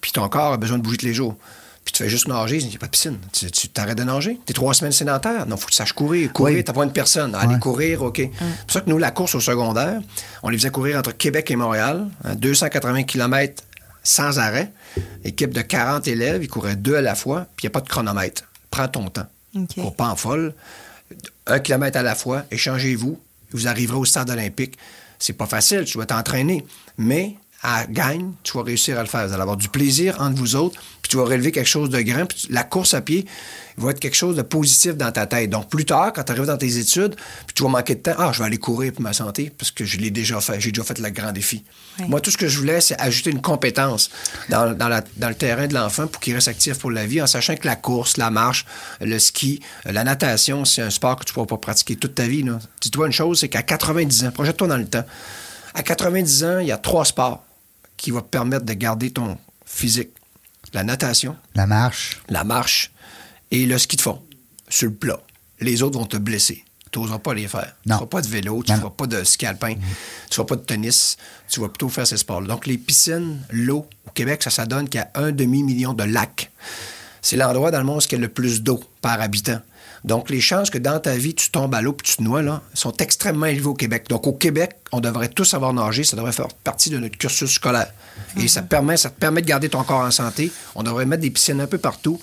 puis ton corps a besoin de bouger tous les jours, puis tu fais juste nager, il n'y a pas de piscine. Tu tu t'arrêtes de nager. Tu es trois semaines sédentaire. Non, il faut que tu saches courir. Courir, Oui. tu pas une personne. Aller Ouais. courir, OK. C'est pour ça que nous, la course au secondaire, on les faisait courir entre Québec et Montréal, hein, 280 km sans arrêt. Équipe de 40 élèves, ils couraient deux à la fois, puis il n'y a pas de chronomètre. Prends ton temps. OK. Cours pas en folle. Un kilomètre à la fois, échangez-vous, vous arriverez au stade olympique. C'est pas facile, tu dois t'entraîner, mais à gagne, tu vas réussir à le faire. Vous allez avoir du plaisir entre vous autres, puis tu vas relever quelque chose de grand. Puis la course à pied va être quelque chose de positif dans ta tête. Donc, plus tard, quand tu arrives dans tes études, puis tu vas manquer de temps, ah, je vais aller courir pour ma santé, parce que je l'ai déjà fait. J'ai déjà fait le grand défi. Oui. Moi, tout ce que je voulais, c'est ajouter une compétence dans, dans la- dans le terrain de l'enfant pour qu'il reste actif pour la vie, en sachant que la course, la marche, le ski, la natation, c'est un sport que tu ne pourras pas pratiquer toute ta vie. Dis-toi une chose, c'est qu'à 90 ans, projette-toi dans le temps, à 90 ans, il y a trois sports qui te permettre de garder ton physique. La natation, La marche. la marche et le ski de fond, sur le plat. Les autres vont te blesser. Tu n'oseras pas les faire. Tu ne feras pas de vélo, tu ne feras pas de ski alpin, tu ne feras pas de tennis. Tu vas plutôt faire ces sports-là. Donc, les piscines, l'eau, au Québec, ça, ça donne qu'il y a un demi-million de lacs. C'est l'endroit dans le monde où il y a le plus d'eau par habitant. Donc, les chances que dans ta vie, tu tombes à l'eau puis tu te noies, là, sont extrêmement élevées au Québec. Donc, au Québec, on devrait tous savoir nager. Ça devrait faire partie de notre cursus scolaire. Et ça, permet, ça te permet de garder ton corps en santé. On devrait mettre des piscines un peu partout.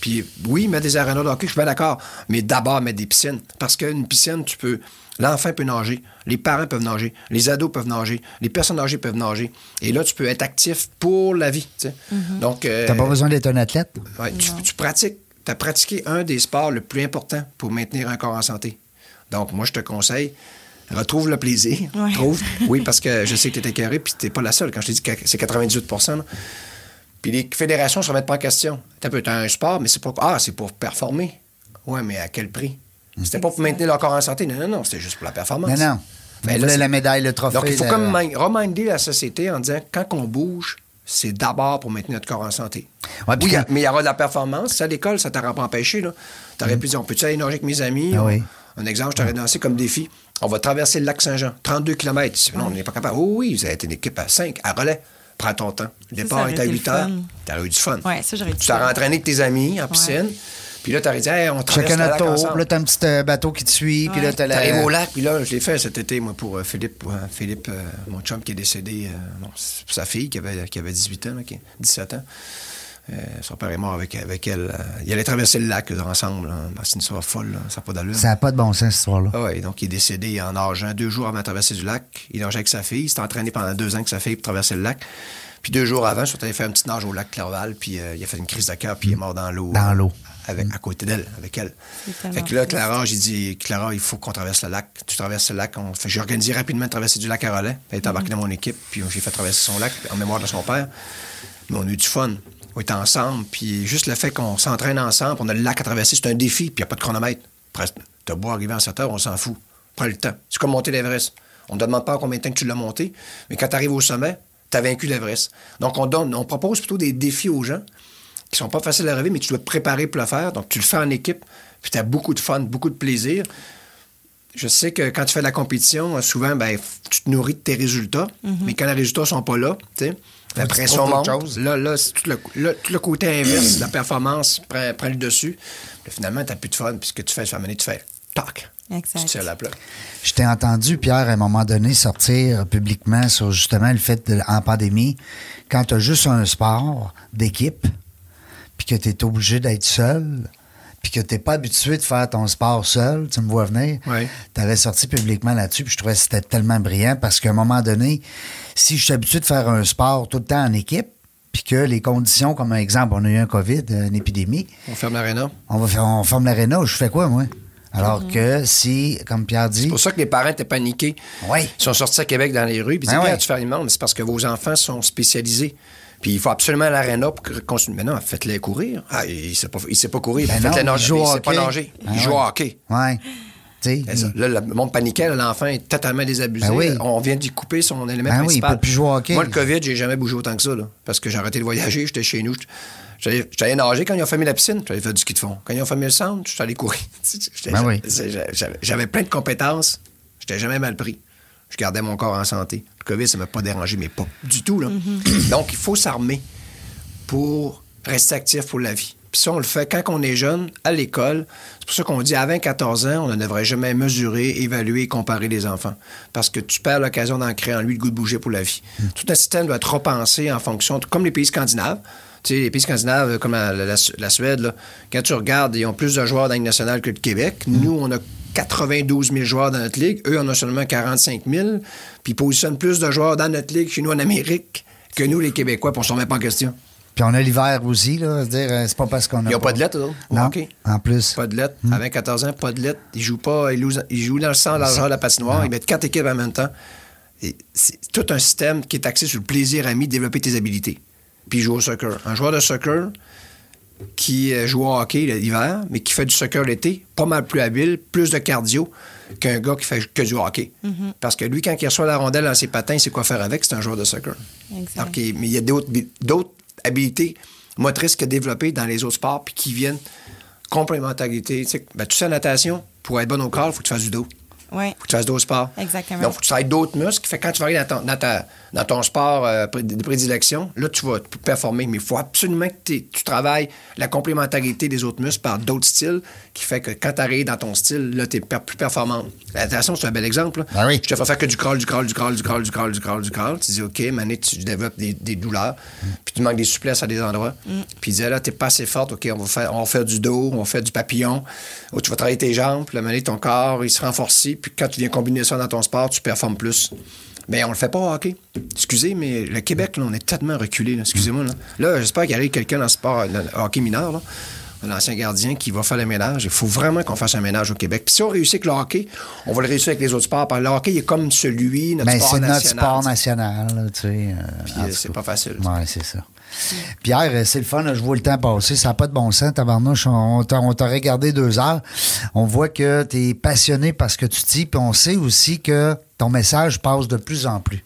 Puis, oui, mettre des arénas de hockey, je suis bien d'accord. Mais d'abord, mettre des piscines. Parce qu'une piscine, tu peux. L'enfant peut nager, les parents peuvent nager, les ados peuvent nager, les personnes âgées peuvent nager. Et là, tu peux être actif pour la vie. tu sais. Donc, euh, T'as pas besoin d'être un athlète? Ouais, tu, tu pratiques. Tu as pratiqué un des sports le plus important pour maintenir un corps en santé. Donc, moi, je te conseille, retrouve le plaisir. Ouais. Trouve. Oui, parce que je sais que tu étais carré, puis tu pas la seule. Quand je t'ai dit que c'est 98 là. Puis les fédérations ne se remettent pas en question. Tu as un sport, mais c'est pour. Ah, c'est pour performer. Oui, mais à quel prix? C'était pas pour maintenir leur corps en santé. Non, non, non, c'était juste pour la performance. Non, non. Ben là, la médaille, le trophée. Donc, il faut comme mi- reminder la société en disant quand on bouge, c'est d'abord pour maintenir notre corps en santé. Ouais, oui, mais il y aura de la performance. Ça, à l'école, ça t'aurait pas empêché. Tu aurais pu dire on peut-tu aller nager avec mes amis? Mm. Ah On- oui. Un exemple, je t'aurais lancé comme défi. On va traverser le lac Saint-Jean, 32 km. Non, on n'est pas capable. Oh oui, vous avez été une équipe à 5, à relais. Prends ton temps. Le départ ça est à été le 8 heures. fun. T'aurais eu du fun. Ouais, ça, j'aurais Tu dit t'aurais entraîné avec tes amis en piscine. Puis là, dit, Hey, on traverse Chacun notre tour. Puis là, t'as un petit euh, bateau qui te suit. Puis là, t'as la... T'arrives au lac, puis là, je l'ai fait cet été, moi, pour euh, Philippe, ouais, Philippe euh, mon chum qui est décédé, euh, sa fille qui avait, qui avait 18 ans, là, qui- 17 ans. Euh, son père est mort avec, avec elle. euh, il allait traverser le lac ensemble. Ben, c'est une histoire folle, là, ça n'a pas d'allure. Ça n'a pas de bon sens, cette histoire-là. Ah ouais, donc il est décédé en nageant deux jours avant de traverser du lac. Il nageait avec sa fille. Il s'est entraîné pendant deux ans avec sa fille pour traverser le lac. Puis deux jours avant, je suis allé faire un petit nage au lac Clerval, puis euh, il a fait une crise de cœur, puis il est mort dans l'eau. Dans l'eau. Avec, à côté d'elle, avec elle. Fait que là. Clara, j'ai dit, Clara, il faut qu'on traverse le lac. Tu traverses le lac. On... Fait, j'ai organisé rapidement de traverser du lac à relais. Elle est embarquée dans mon équipe, puis j'ai fait traverser son lac en mémoire de son père. Mais on a eu du fun. On était ensemble, puis juste le fait qu'on s'entraîne ensemble, on a le lac à traverser, c'est un défi, puis il n'y a pas de chronomètre. T'as beau arriver en 7 heures, on s'en fout. Prends le temps. C'est comme monter l'Everest. On ne te demande pas en combien de temps que tu l'as monté, mais quand tu arrives au sommet, tu as vaincu l'Everest. Donc, on, donne, on propose plutôt des défis aux gens qui sont pas faciles à relever, mais tu dois te préparer pour le faire. Donc, tu le fais en équipe, puis tu as beaucoup de fun, beaucoup de plaisir. je sais que quand tu fais de la compétition, souvent, ben, tu te nourris de tes résultats, mais quand les résultats sont pas là, tu sais, la pression monte. Là, là, c'est tout le, le- tout le côté inverse, la performance prend, prend le dessus. Finalement, tu n'as plus de fun, puis ce que tu fais, donné, tu fais tac. Exact. Tu tires la plaque. Je t'ai entendu, Pierre, à un moment donné, sortir publiquement sur justement le fait de, en pandémie, quand tu as juste un sport d'équipe, puis que tu es obligé d'être seul, puis que tu n'es pas habitué de faire ton sport seul, tu me vois venir, Ouais. tu avais sorti publiquement là-dessus, puis je trouvais que c'était tellement brillant parce qu'à un moment donné, si je suis habitué de faire un sport tout le temps en équipe, puis que les conditions, comme un exemple, on a eu un COVID, une épidémie, On ferme l'aréna. on va faire, on forme l'aréna, je fais quoi, moi? Alors que si, comme Pierre dit, C'est pour ça que les parents étaient paniqués. Oui. Ils sont sortis à Québec dans les rues. Puis ils Ben disaient, oui. tu fais le monde, c'est parce que vos enfants sont spécialisés. Puis il faut absolument l'aréna pour que- continuer. Mais non, faites-les courir. Ah, il ne sait, pas- il sait pas courir. Ben faites-les nager. il au sait pas hockey. nager. Ben il joue ouais. au hockey. Ouais. Ça. il- Là, le monde paniquait. L'enfant est totalement désabusé. Ben oui. On vient d'y couper son élément Ben oui, il principal. peut plus jouer au hockey. Moi, le COVID, j'ai jamais bougé autant que ça. Là, parce que j'ai arrêté de voyager. J'étais chez nous. J'allais j'allais nager quand ils ont fermé la piscine. J'allais faire du ski de fond. Quand ils ont fermé le centre, je suis allé courir. J'étais- oui. J'avais plein de compétences. J'étais jamais mal pris. Je gardais mon corps en santé. Le COVID, ça m'a pas dérangé, mais pas du tout. Là. Donc, il faut s'armer pour rester actif pour la vie. Puis ça, on le fait quand on est jeune, à l'école. C'est pour ça qu'on dit à 20-14 ans, on ne devrait jamais mesurer, évaluer et comparer les enfants. Parce que tu perds l'occasion d'en créer en lui le goût de bouger pour la vie. Tout un système doit être repensé en fonction, comme les pays scandinaves. Tu sais, les pays scandinaves, comme la, Suède, là, quand tu regardes, ils ont plus de joueurs dans nationale que le Québec. Nous, on a 92 000 joueurs dans notre ligue. Eux, on a seulement 45 000. Puis ils positionnent plus de joueurs dans notre ligue chez nous en Amérique que nous, les Québécois, puis on ne se remet pas en question. Puis on a l'hiver aussi, là. C'est-à-dire, euh, c'est pas parce qu'on a. Ils n'ont pas de lettres, eux au Non. En plus. Pas de lettres. À 20-14 ans, pas de lettres. Ils jouent pas. Ils jouent, ils jouent dans le sang, l'argent, la patinoire. Ils mettent quatre équipes en même temps. Et C'est tout un système qui est axé sur le plaisir ami de développer tes habilités. Puis ils jouent au soccer. Un joueur de soccer qui euh, joue au hockey l'hiver, mais qui fait du soccer l'été, pas mal plus habile, plus de cardio qu'un gars qui fait que du hockey. Parce que lui, quand il reçoit la rondelle dans ses patins, il sait quoi faire avec, c'est un joueur de soccer. Exact. Alors qu'il- mais il y a d'autres habilités motrices que développées dans les autres sports puis qui viennent complémentarité. Tu sais, ben, tu sais, en natation, pour être bon au corps, il faut que tu fasses du dos. Oui. faut que tu fasses d'autres sports. Exactement. Donc, faut que tu travailles d'autres muscles. Fait que quand tu vas aller dans dans ta- dans ton sport euh, de prédilection, là, tu vas performer. Mais il faut absolument que tu travailles la complémentarité des autres muscles par d'autres styles, qui fait que quand tu arrives dans ton style, là, tu es plus performant. La natation, c'est un bel exemple. Ben oui. Je te fais faire que du crawl, du crawl, du crawl, du crawl, du crawl, du crawl, du crawl. Tu dis, OK, mané, tu développes des, des douleurs, puis tu manques des souplesses à des endroits. Puis il disait, là, t'es pas assez forte, OK, on va, faire, on va faire du dos, on va faire du papillon, ou tu vas travailler tes jambes, puis là, mané, ton corps, il se renforce, puis quand tu viens combiner ça dans ton sport, tu performes plus. Mais on le fait pas au hockey. Excusez, mais le Québec, là, on est tellement reculé. Excusez-moi. Là, là j'espère qu'il arrive quelqu'un dans le sport, dans le hockey mineur, là, un ancien gardien qui va faire le ménage. Il faut vraiment qu'on fasse un ménage au Québec. Puis si on réussit avec le hockey, on va le réussir avec les autres sports. Parce que le hockey il est comme celui, notre Ben, sport c'est notre national. sport national, tu sais. euh, euh, c'est pas facile. Ouais, c'est ça. Pierre, euh, c'est le fun, là, je vois le temps passer. Ça n'a pas de bon sens, tabarnouche. On t'a- on t'a regardé deux heures. On voit que tu es passionné par ce que tu dis, puis on sait aussi que ton message passe de plus en plus.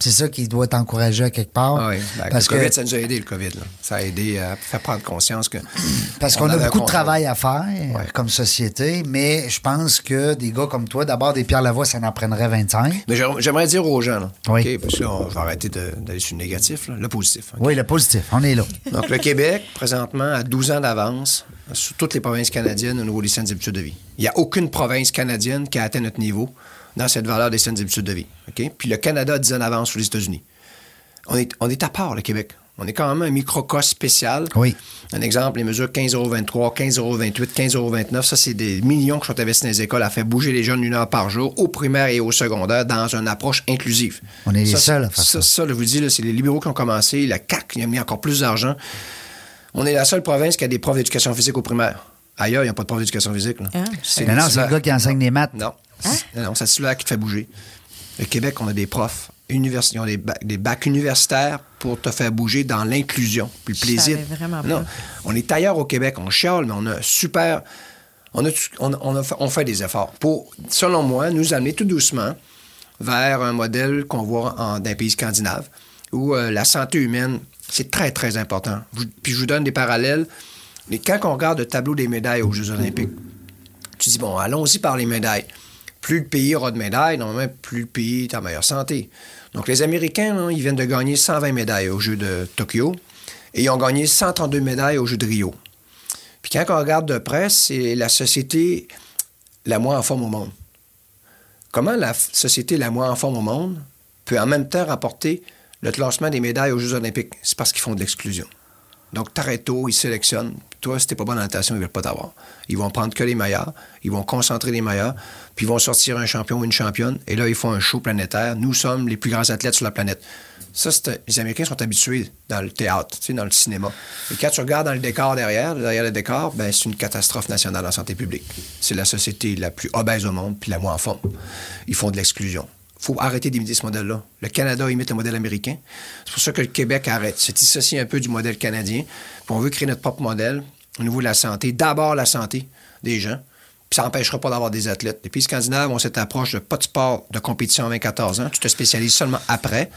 C'est ça qui doit t'encourager à quelque part. Ah oui. Ben, parce le COVID, que ça nous a aidé, le COVID. là. Ça a aidé à faire prendre conscience que. Parce on qu'on a beaucoup de travail à faire comme société, mais je pense que des gars comme toi, d'abord des Pierre Lavoie, ça en prendrait 25. Mais j'aimerais dire aux gens, là, Oui. OK, parce va arrêter d'aller sur le négatif, là, le positif. Oui, le positif, on est là. Donc, le Québec, présentement, a 12 ans d'avance sur toutes les provinces canadiennes au niveau des saines habitudes de vie. Il n'y a aucune province canadienne qui a atteint notre niveau dans cette valeur des saines habitudes de vie. OK? Puis le Canada a 10 ans d'avance sur les États-Unis. On est, on est à part, le Québec. On est quand même un microcosme spécial. Oui. Un exemple, les mesures 15,23 15,28 15,29 ça, c'est des millions qui sont investis dans les écoles à faire bouger les jeunes une heure par jour, au primaire et au secondaire, dans une approche inclusive. On est les Ça, seuls à faire ça. Ça, je vous dis, là, c'est les libéraux qui ont commencé. La CAQ, il a mis encore plus d'argent. On est la seule province qui a des profs d'éducation physique au primaire. Ailleurs, il n'y a pas de profs d'éducation physique. là. Ah. C'est les non, c'est le gars qui enseigne les maths. Non. Non, non, c'est le titulaire qui te fait bouger. Le Québec, on a des profs univers- ils ont des, bacs, des bacs universitaires pour te faire bouger dans l'inclusion, puis le plaisir. vraiment non, on est ailleurs au Québec, on chiale, mais on a super. On, a, on, on a fait, on fait des efforts pour, selon moi, nous amener tout doucement vers un modèle qu'on voit en, les pays scandinaves, où euh, la santé humaine, c'est très, très important. Puis je vous donne des parallèles. Mais quand on regarde le tableau des médailles aux Jeux olympiques, tu dis, bon, allons-y par les médailles. Plus le pays aura de médailles, normalement, plus le pays est en meilleure santé. Donc, les Américains, ils viennent de gagner 120 médailles aux Jeux de Tokyo et ils ont gagné 132 médailles aux Jeux de Rio. Puis quand on regarde de près, c'est la société la moins en forme au monde. Comment la société la moins en forme au monde peut en même temps rapporter le classement des médailles aux Jeux olympiques? C'est parce qu'ils font de l'exclusion. Donc, Tareto, ils sélectionnent. Toi, si t'es pas bon en natation, ils veulent pas t'avoir. Ils vont prendre que les meilleurs, ils vont concentrer les meilleurs, puis ils vont sortir un champion ou une championne, et là, ils font un show planétaire. Nous sommes les plus grands athlètes sur la planète. Ça, les Américains sont habitués dans le théâtre, tu sais, dans le cinéma. Et quand tu regardes dans le décor derrière, derrière le décor, ben, c'est une catastrophe nationale en santé publique. C'est la société la plus obèse au monde, puis la moins en forme. Ils font de l'exclusion. Faut arrêter d'imiter ce modèle-là. Le Canada imite le modèle américain. C'est pour ça que le Québec arrête. C'est dissocié un peu du modèle canadien. Puis on veut créer notre propre modèle au niveau de la santé. D'abord, la santé des gens. Puis ça n'empêchera pas d'avoir des athlètes. Les pays scandinaves ont cette approche de pas de sport de compétition à 24 ans. Tu te spécialises seulement après.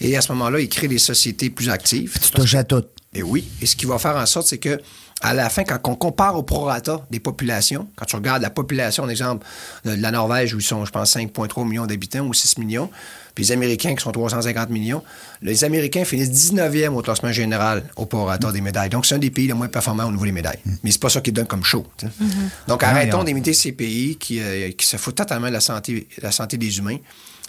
Et à ce moment-là, ils créent des sociétés plus actives. Tu touches à tout. Et oui. Et ce qui va faire en sorte, c'est que à la fin, quand on compare au prorata des populations, quand tu regardes la population, par exemple, de la Norvège, où ils sont, je pense, 5,3 millions d'habitants ou 6 millions, puis les Américains qui sont 350 millions, les Américains finissent 19e au classement général au prorata des médailles. Donc, c'est un des pays les moins performants au niveau des médailles. Mais c'est pas ça qui donne comme show. sais. Donc, Ah, arrêtons d'imiter ces pays qui, euh, qui se foutent totalement de la santé, la santé des humains.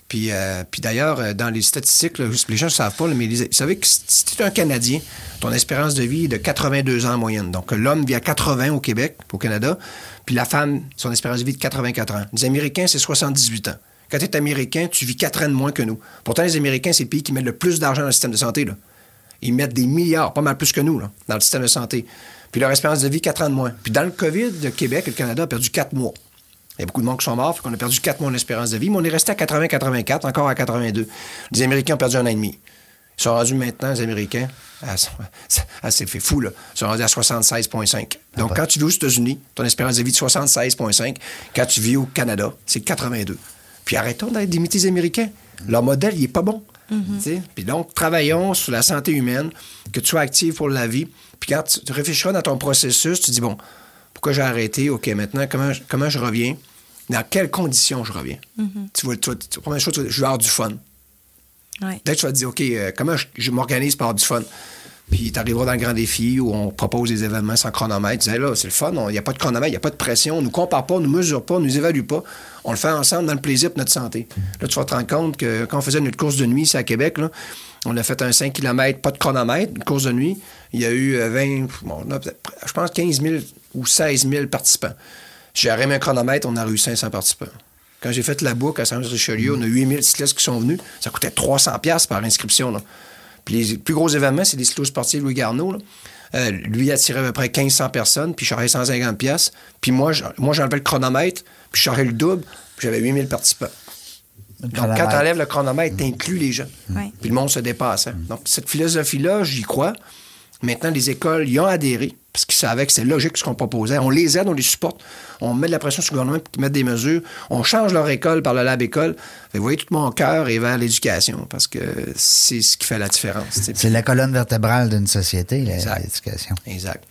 Puis, euh, puis d'ailleurs, euh, dans les statistiques, les gens ne savent pas, mais les- vous savez que si tu es un Canadien, ton espérance de vie est de 82 ans en moyenne. Donc, l'homme vit à 80 au Québec, au Canada, puis la femme, son espérance de vie est de 84 ans. Les Américains, c'est 78 ans. Quand tu es Américain, tu vis 4 ans de moins que nous. Pourtant, les Américains, c'est le pays qui met le plus d'argent dans le système de santé. Ils mettent des milliards, pas mal plus que nous, dans le système de santé. Puis leur espérance de vie, 4 ans de moins. Puis dans le COVID, le Québec et le Canada ont perdu 4 mois. Il y a beaucoup de monde qui sont morts, fait qu'on a perdu 4 mois d'espérance de vie, mais on est resté à 80-84, encore à 82. Les Américains ont perdu un an et demi. Ils sont rendus maintenant, les Américains, à, à- c'est fait fou, là. Ils sont rendus à 76,5. Donc, quand tu vis aux États-Unis, ton espérance de vie est de 76,5. Quand tu vis au Canada, c'est 82. Puis arrêtons d'être d'imiter les Américains. Leur modèle, il est pas bon. Sais? Puis donc, travaillons sur la santé humaine, que tu sois actif pour la vie. Puis quand tu réfléchiras dans ton processus, tu dis, bon, pourquoi j'ai arrêté? OK, maintenant, comment, comment je reviens? Dans quelles conditions je reviens? Tu vas, tu vas- tu- première chose, tu je vais avoir du fun. Ouais. Peut-être que tu vas te dire, OK, euh, comment je, je m'organise pour avoir du fun? Puis tu arriveras dans le grand défi où on propose des événements sans chronomètre. Tu dis, là, c'est le fun, il n'y a pas de chronomètre, il n'y a pas de pression, on ne nous compare pas, on ne nous mesure pas, on ne nous évalue pas. On le fait ensemble dans le plaisir pour notre santé. Là, tu vas te rendre compte que quand on faisait notre course de nuit ici à Québec, là, on a fait un 5 km, pas de chronomètre, une course de nuit. Il y a eu euh, 20, bon, on a peut-être, je pense 15 000 ou 16 000 participants. J'ai arrêté un chronomètre, on a eu 500 participants. Quand j'ai fait la boucle à Saint-Richelieu, on a 8000 cyclistes qui sont venus. Ça coûtait 300 pièces par inscription. Là. Puis les plus gros événements, c'est les cyclo-sportifs Louis Garneau. là. Euh, lui attirait à peu près 1500 personnes, puis chargeais 150 pièces. Puis moi, je- moi j'enlevais le chronomètre, puis je chargeais le double, puis j'avais 8000 participants. Donc, quand tu enlèves le chronomètre, tu inclus les gens. Puis le monde se dépasse. hein. Donc, cette philosophie-là, j'y crois. Maintenant, les écoles y ont adhéré parce qu'ils savaient que c'était logique ce qu'on proposait. On les aide, on les supporte. On met de la pression sur le gouvernement pour qu'ils mettent des mesures. On change leur école par le lab école. Vous voyez, tout mon cœur est vers l'éducation parce que c'est ce qui fait la différence. C'est la colonne vertébrale d'une société, l'éducation. Exact.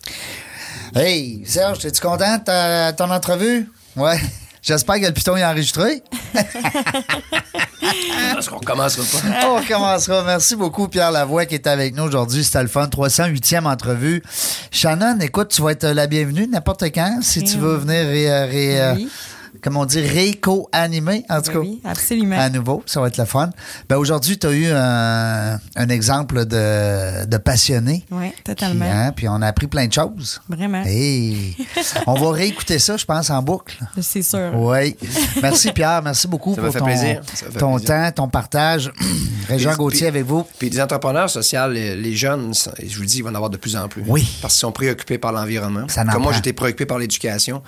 Hey, Serge, es-tu content de ton entrevue? Ouais. J'espère que le piton est enregistré. Parce qu'on commencera pas. On commencera. Merci beaucoup, Pierre Lavoie, qui est avec nous aujourd'hui. C'était le fun. 308e entrevue. Shannon, écoute, tu vas être la bienvenue n'importe quand si tu veux venir ré, ré- euh, Oui. Comment on dit, réco-animer, en tout Ben cas. oui, absolument. À nouveau, ça va être le fun. Ben, aujourd'hui, tu as eu un, un exemple de, de passionné. Oui, Qui, totalement. hein, puis on a appris plein de choses. Vraiment. Hey. on va réécouter ça, je pense, en boucle. C'est sûr. Oui. Merci, Pierre. Merci beaucoup Ça pour ton, plaisir. Ton plaisir. temps, ton partage. Régent Gauthier puis- avec vous. Puis des entrepreneurs sociaux, les, les jeunes, je vous le dis, ils vont en avoir de plus en plus. Oui. Parce qu'ils sont préoccupés par l'environnement. Comme moi, j'étais préoccupé par l'éducation.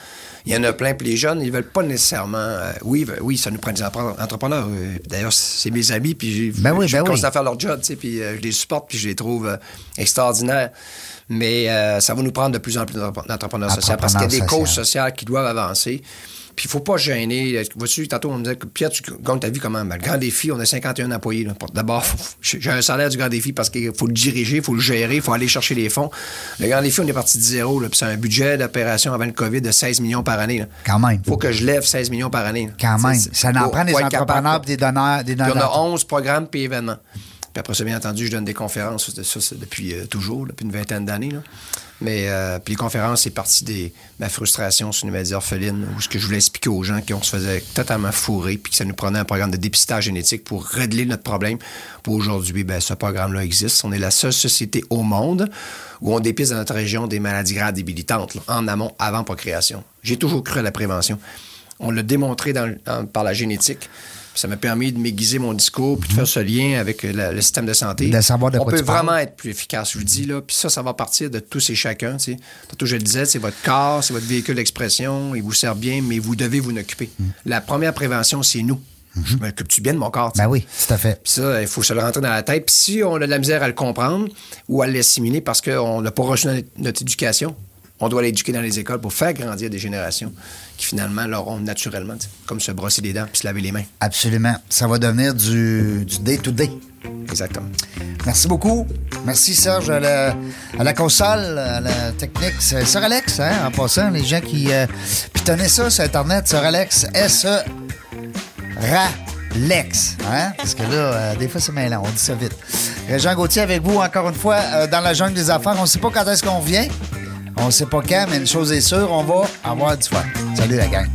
Il y en a plein. Puis les jeunes, ils veulent pas nécessairement. euh, oui, ben, oui, ça nous prend des entrepreneurs. Euh, D'ailleurs, c'est mes amis. Puis Ben oui, je ben oui. à faire leur job. tu sais, Puis euh, je les supporte. Puis je les trouve extraordinaires. Mais ça va nous prendre de plus en plus d'entre- d'entrepreneurs sociaux parce qu'il y a des causes sociales qui doivent avancer. Puis il faut pas gêner. Vois-tu, tantôt, on me disait que Pierre, tu gagnes ta vie comment? Ben, le grand défi, on a 51 employés. D'abord, j'ai un salaire du grand défi parce qu'il faut le diriger, il faut le gérer, il faut aller chercher les fonds. Le grand défi, on est parti de zéro. là, Puis c'est un budget d'opération avant le COVID de 16 millions par année. là. Quand même. faut que je lève 16 millions par année. là. Quand même. Ça en faut- prend des entrepreneurs et des donneurs. Des Puis on a donneurs. 11 programmes puis événements. Puis après ça, bien entendu, je donne des conférences. Ça, c'est depuis euh, toujours, depuis une vingtaine d'années. Mais euh, puis les conférences, c'est parti de ma frustration sur une maladie orpheline, où ce que je voulais expliquer aux gens qu'on se faisait totalement fourrer, puis que ça nous prenait un programme de dépistage génétique pour régler notre problème. Pour aujourd'hui, ben, ce programme-là existe. On est la seule société au monde où on dépiste dans notre région des maladies graves débilitantes, là, en amont, avant procréation. J'ai toujours cru à la prévention. On l'a démontré dans- par la génétique. Ça m'a permis de m'aiguiser mon discours puis de faire ce lien avec euh, la- le système de santé. De savoir de On quoi peut parles. vraiment être plus efficace, je vous le dis. Là. Puis ça, ça va partir de tous et chacun. tu sais. Tantôt, je le disais, c'est votre corps, c'est votre véhicule d'expression, il vous sert bien, mais vous devez vous en occuper. La première prévention, c'est nous. Je m'occupe-tu bien de mon corps? tu sais? Ben oui, tout à fait. Puis ça, il faut se le rentrer dans la tête. Puis si on a de la misère à le comprendre ou à l'assimiler parce qu'on n'a pas reçu notre, notre éducation, on doit l'éduquer dans les écoles pour faire grandir des générations qui finalement l'auront naturellement, comme se brosser les dents puis se laver les mains. Absolument. Ça va devenir du day-to-day. Exactement. Merci beaucoup. Merci Serge à la, à la console, à la technique. C'est Sir Alex, hein, en passant, les gens qui euh, pitonnaient ça sur Internet, Sir Alex, S-E Ralex. Hein? Parce que là, euh, des fois, c'est mêlant, on dit ça vite. Jean Gauthier avec vous, encore une fois, euh, dans la jungle des affaires. On ne sait pas quand est-ce qu'on vient. On ne sait pas quand, mais une chose est sûre, on va avoir du fun. Salut la gang.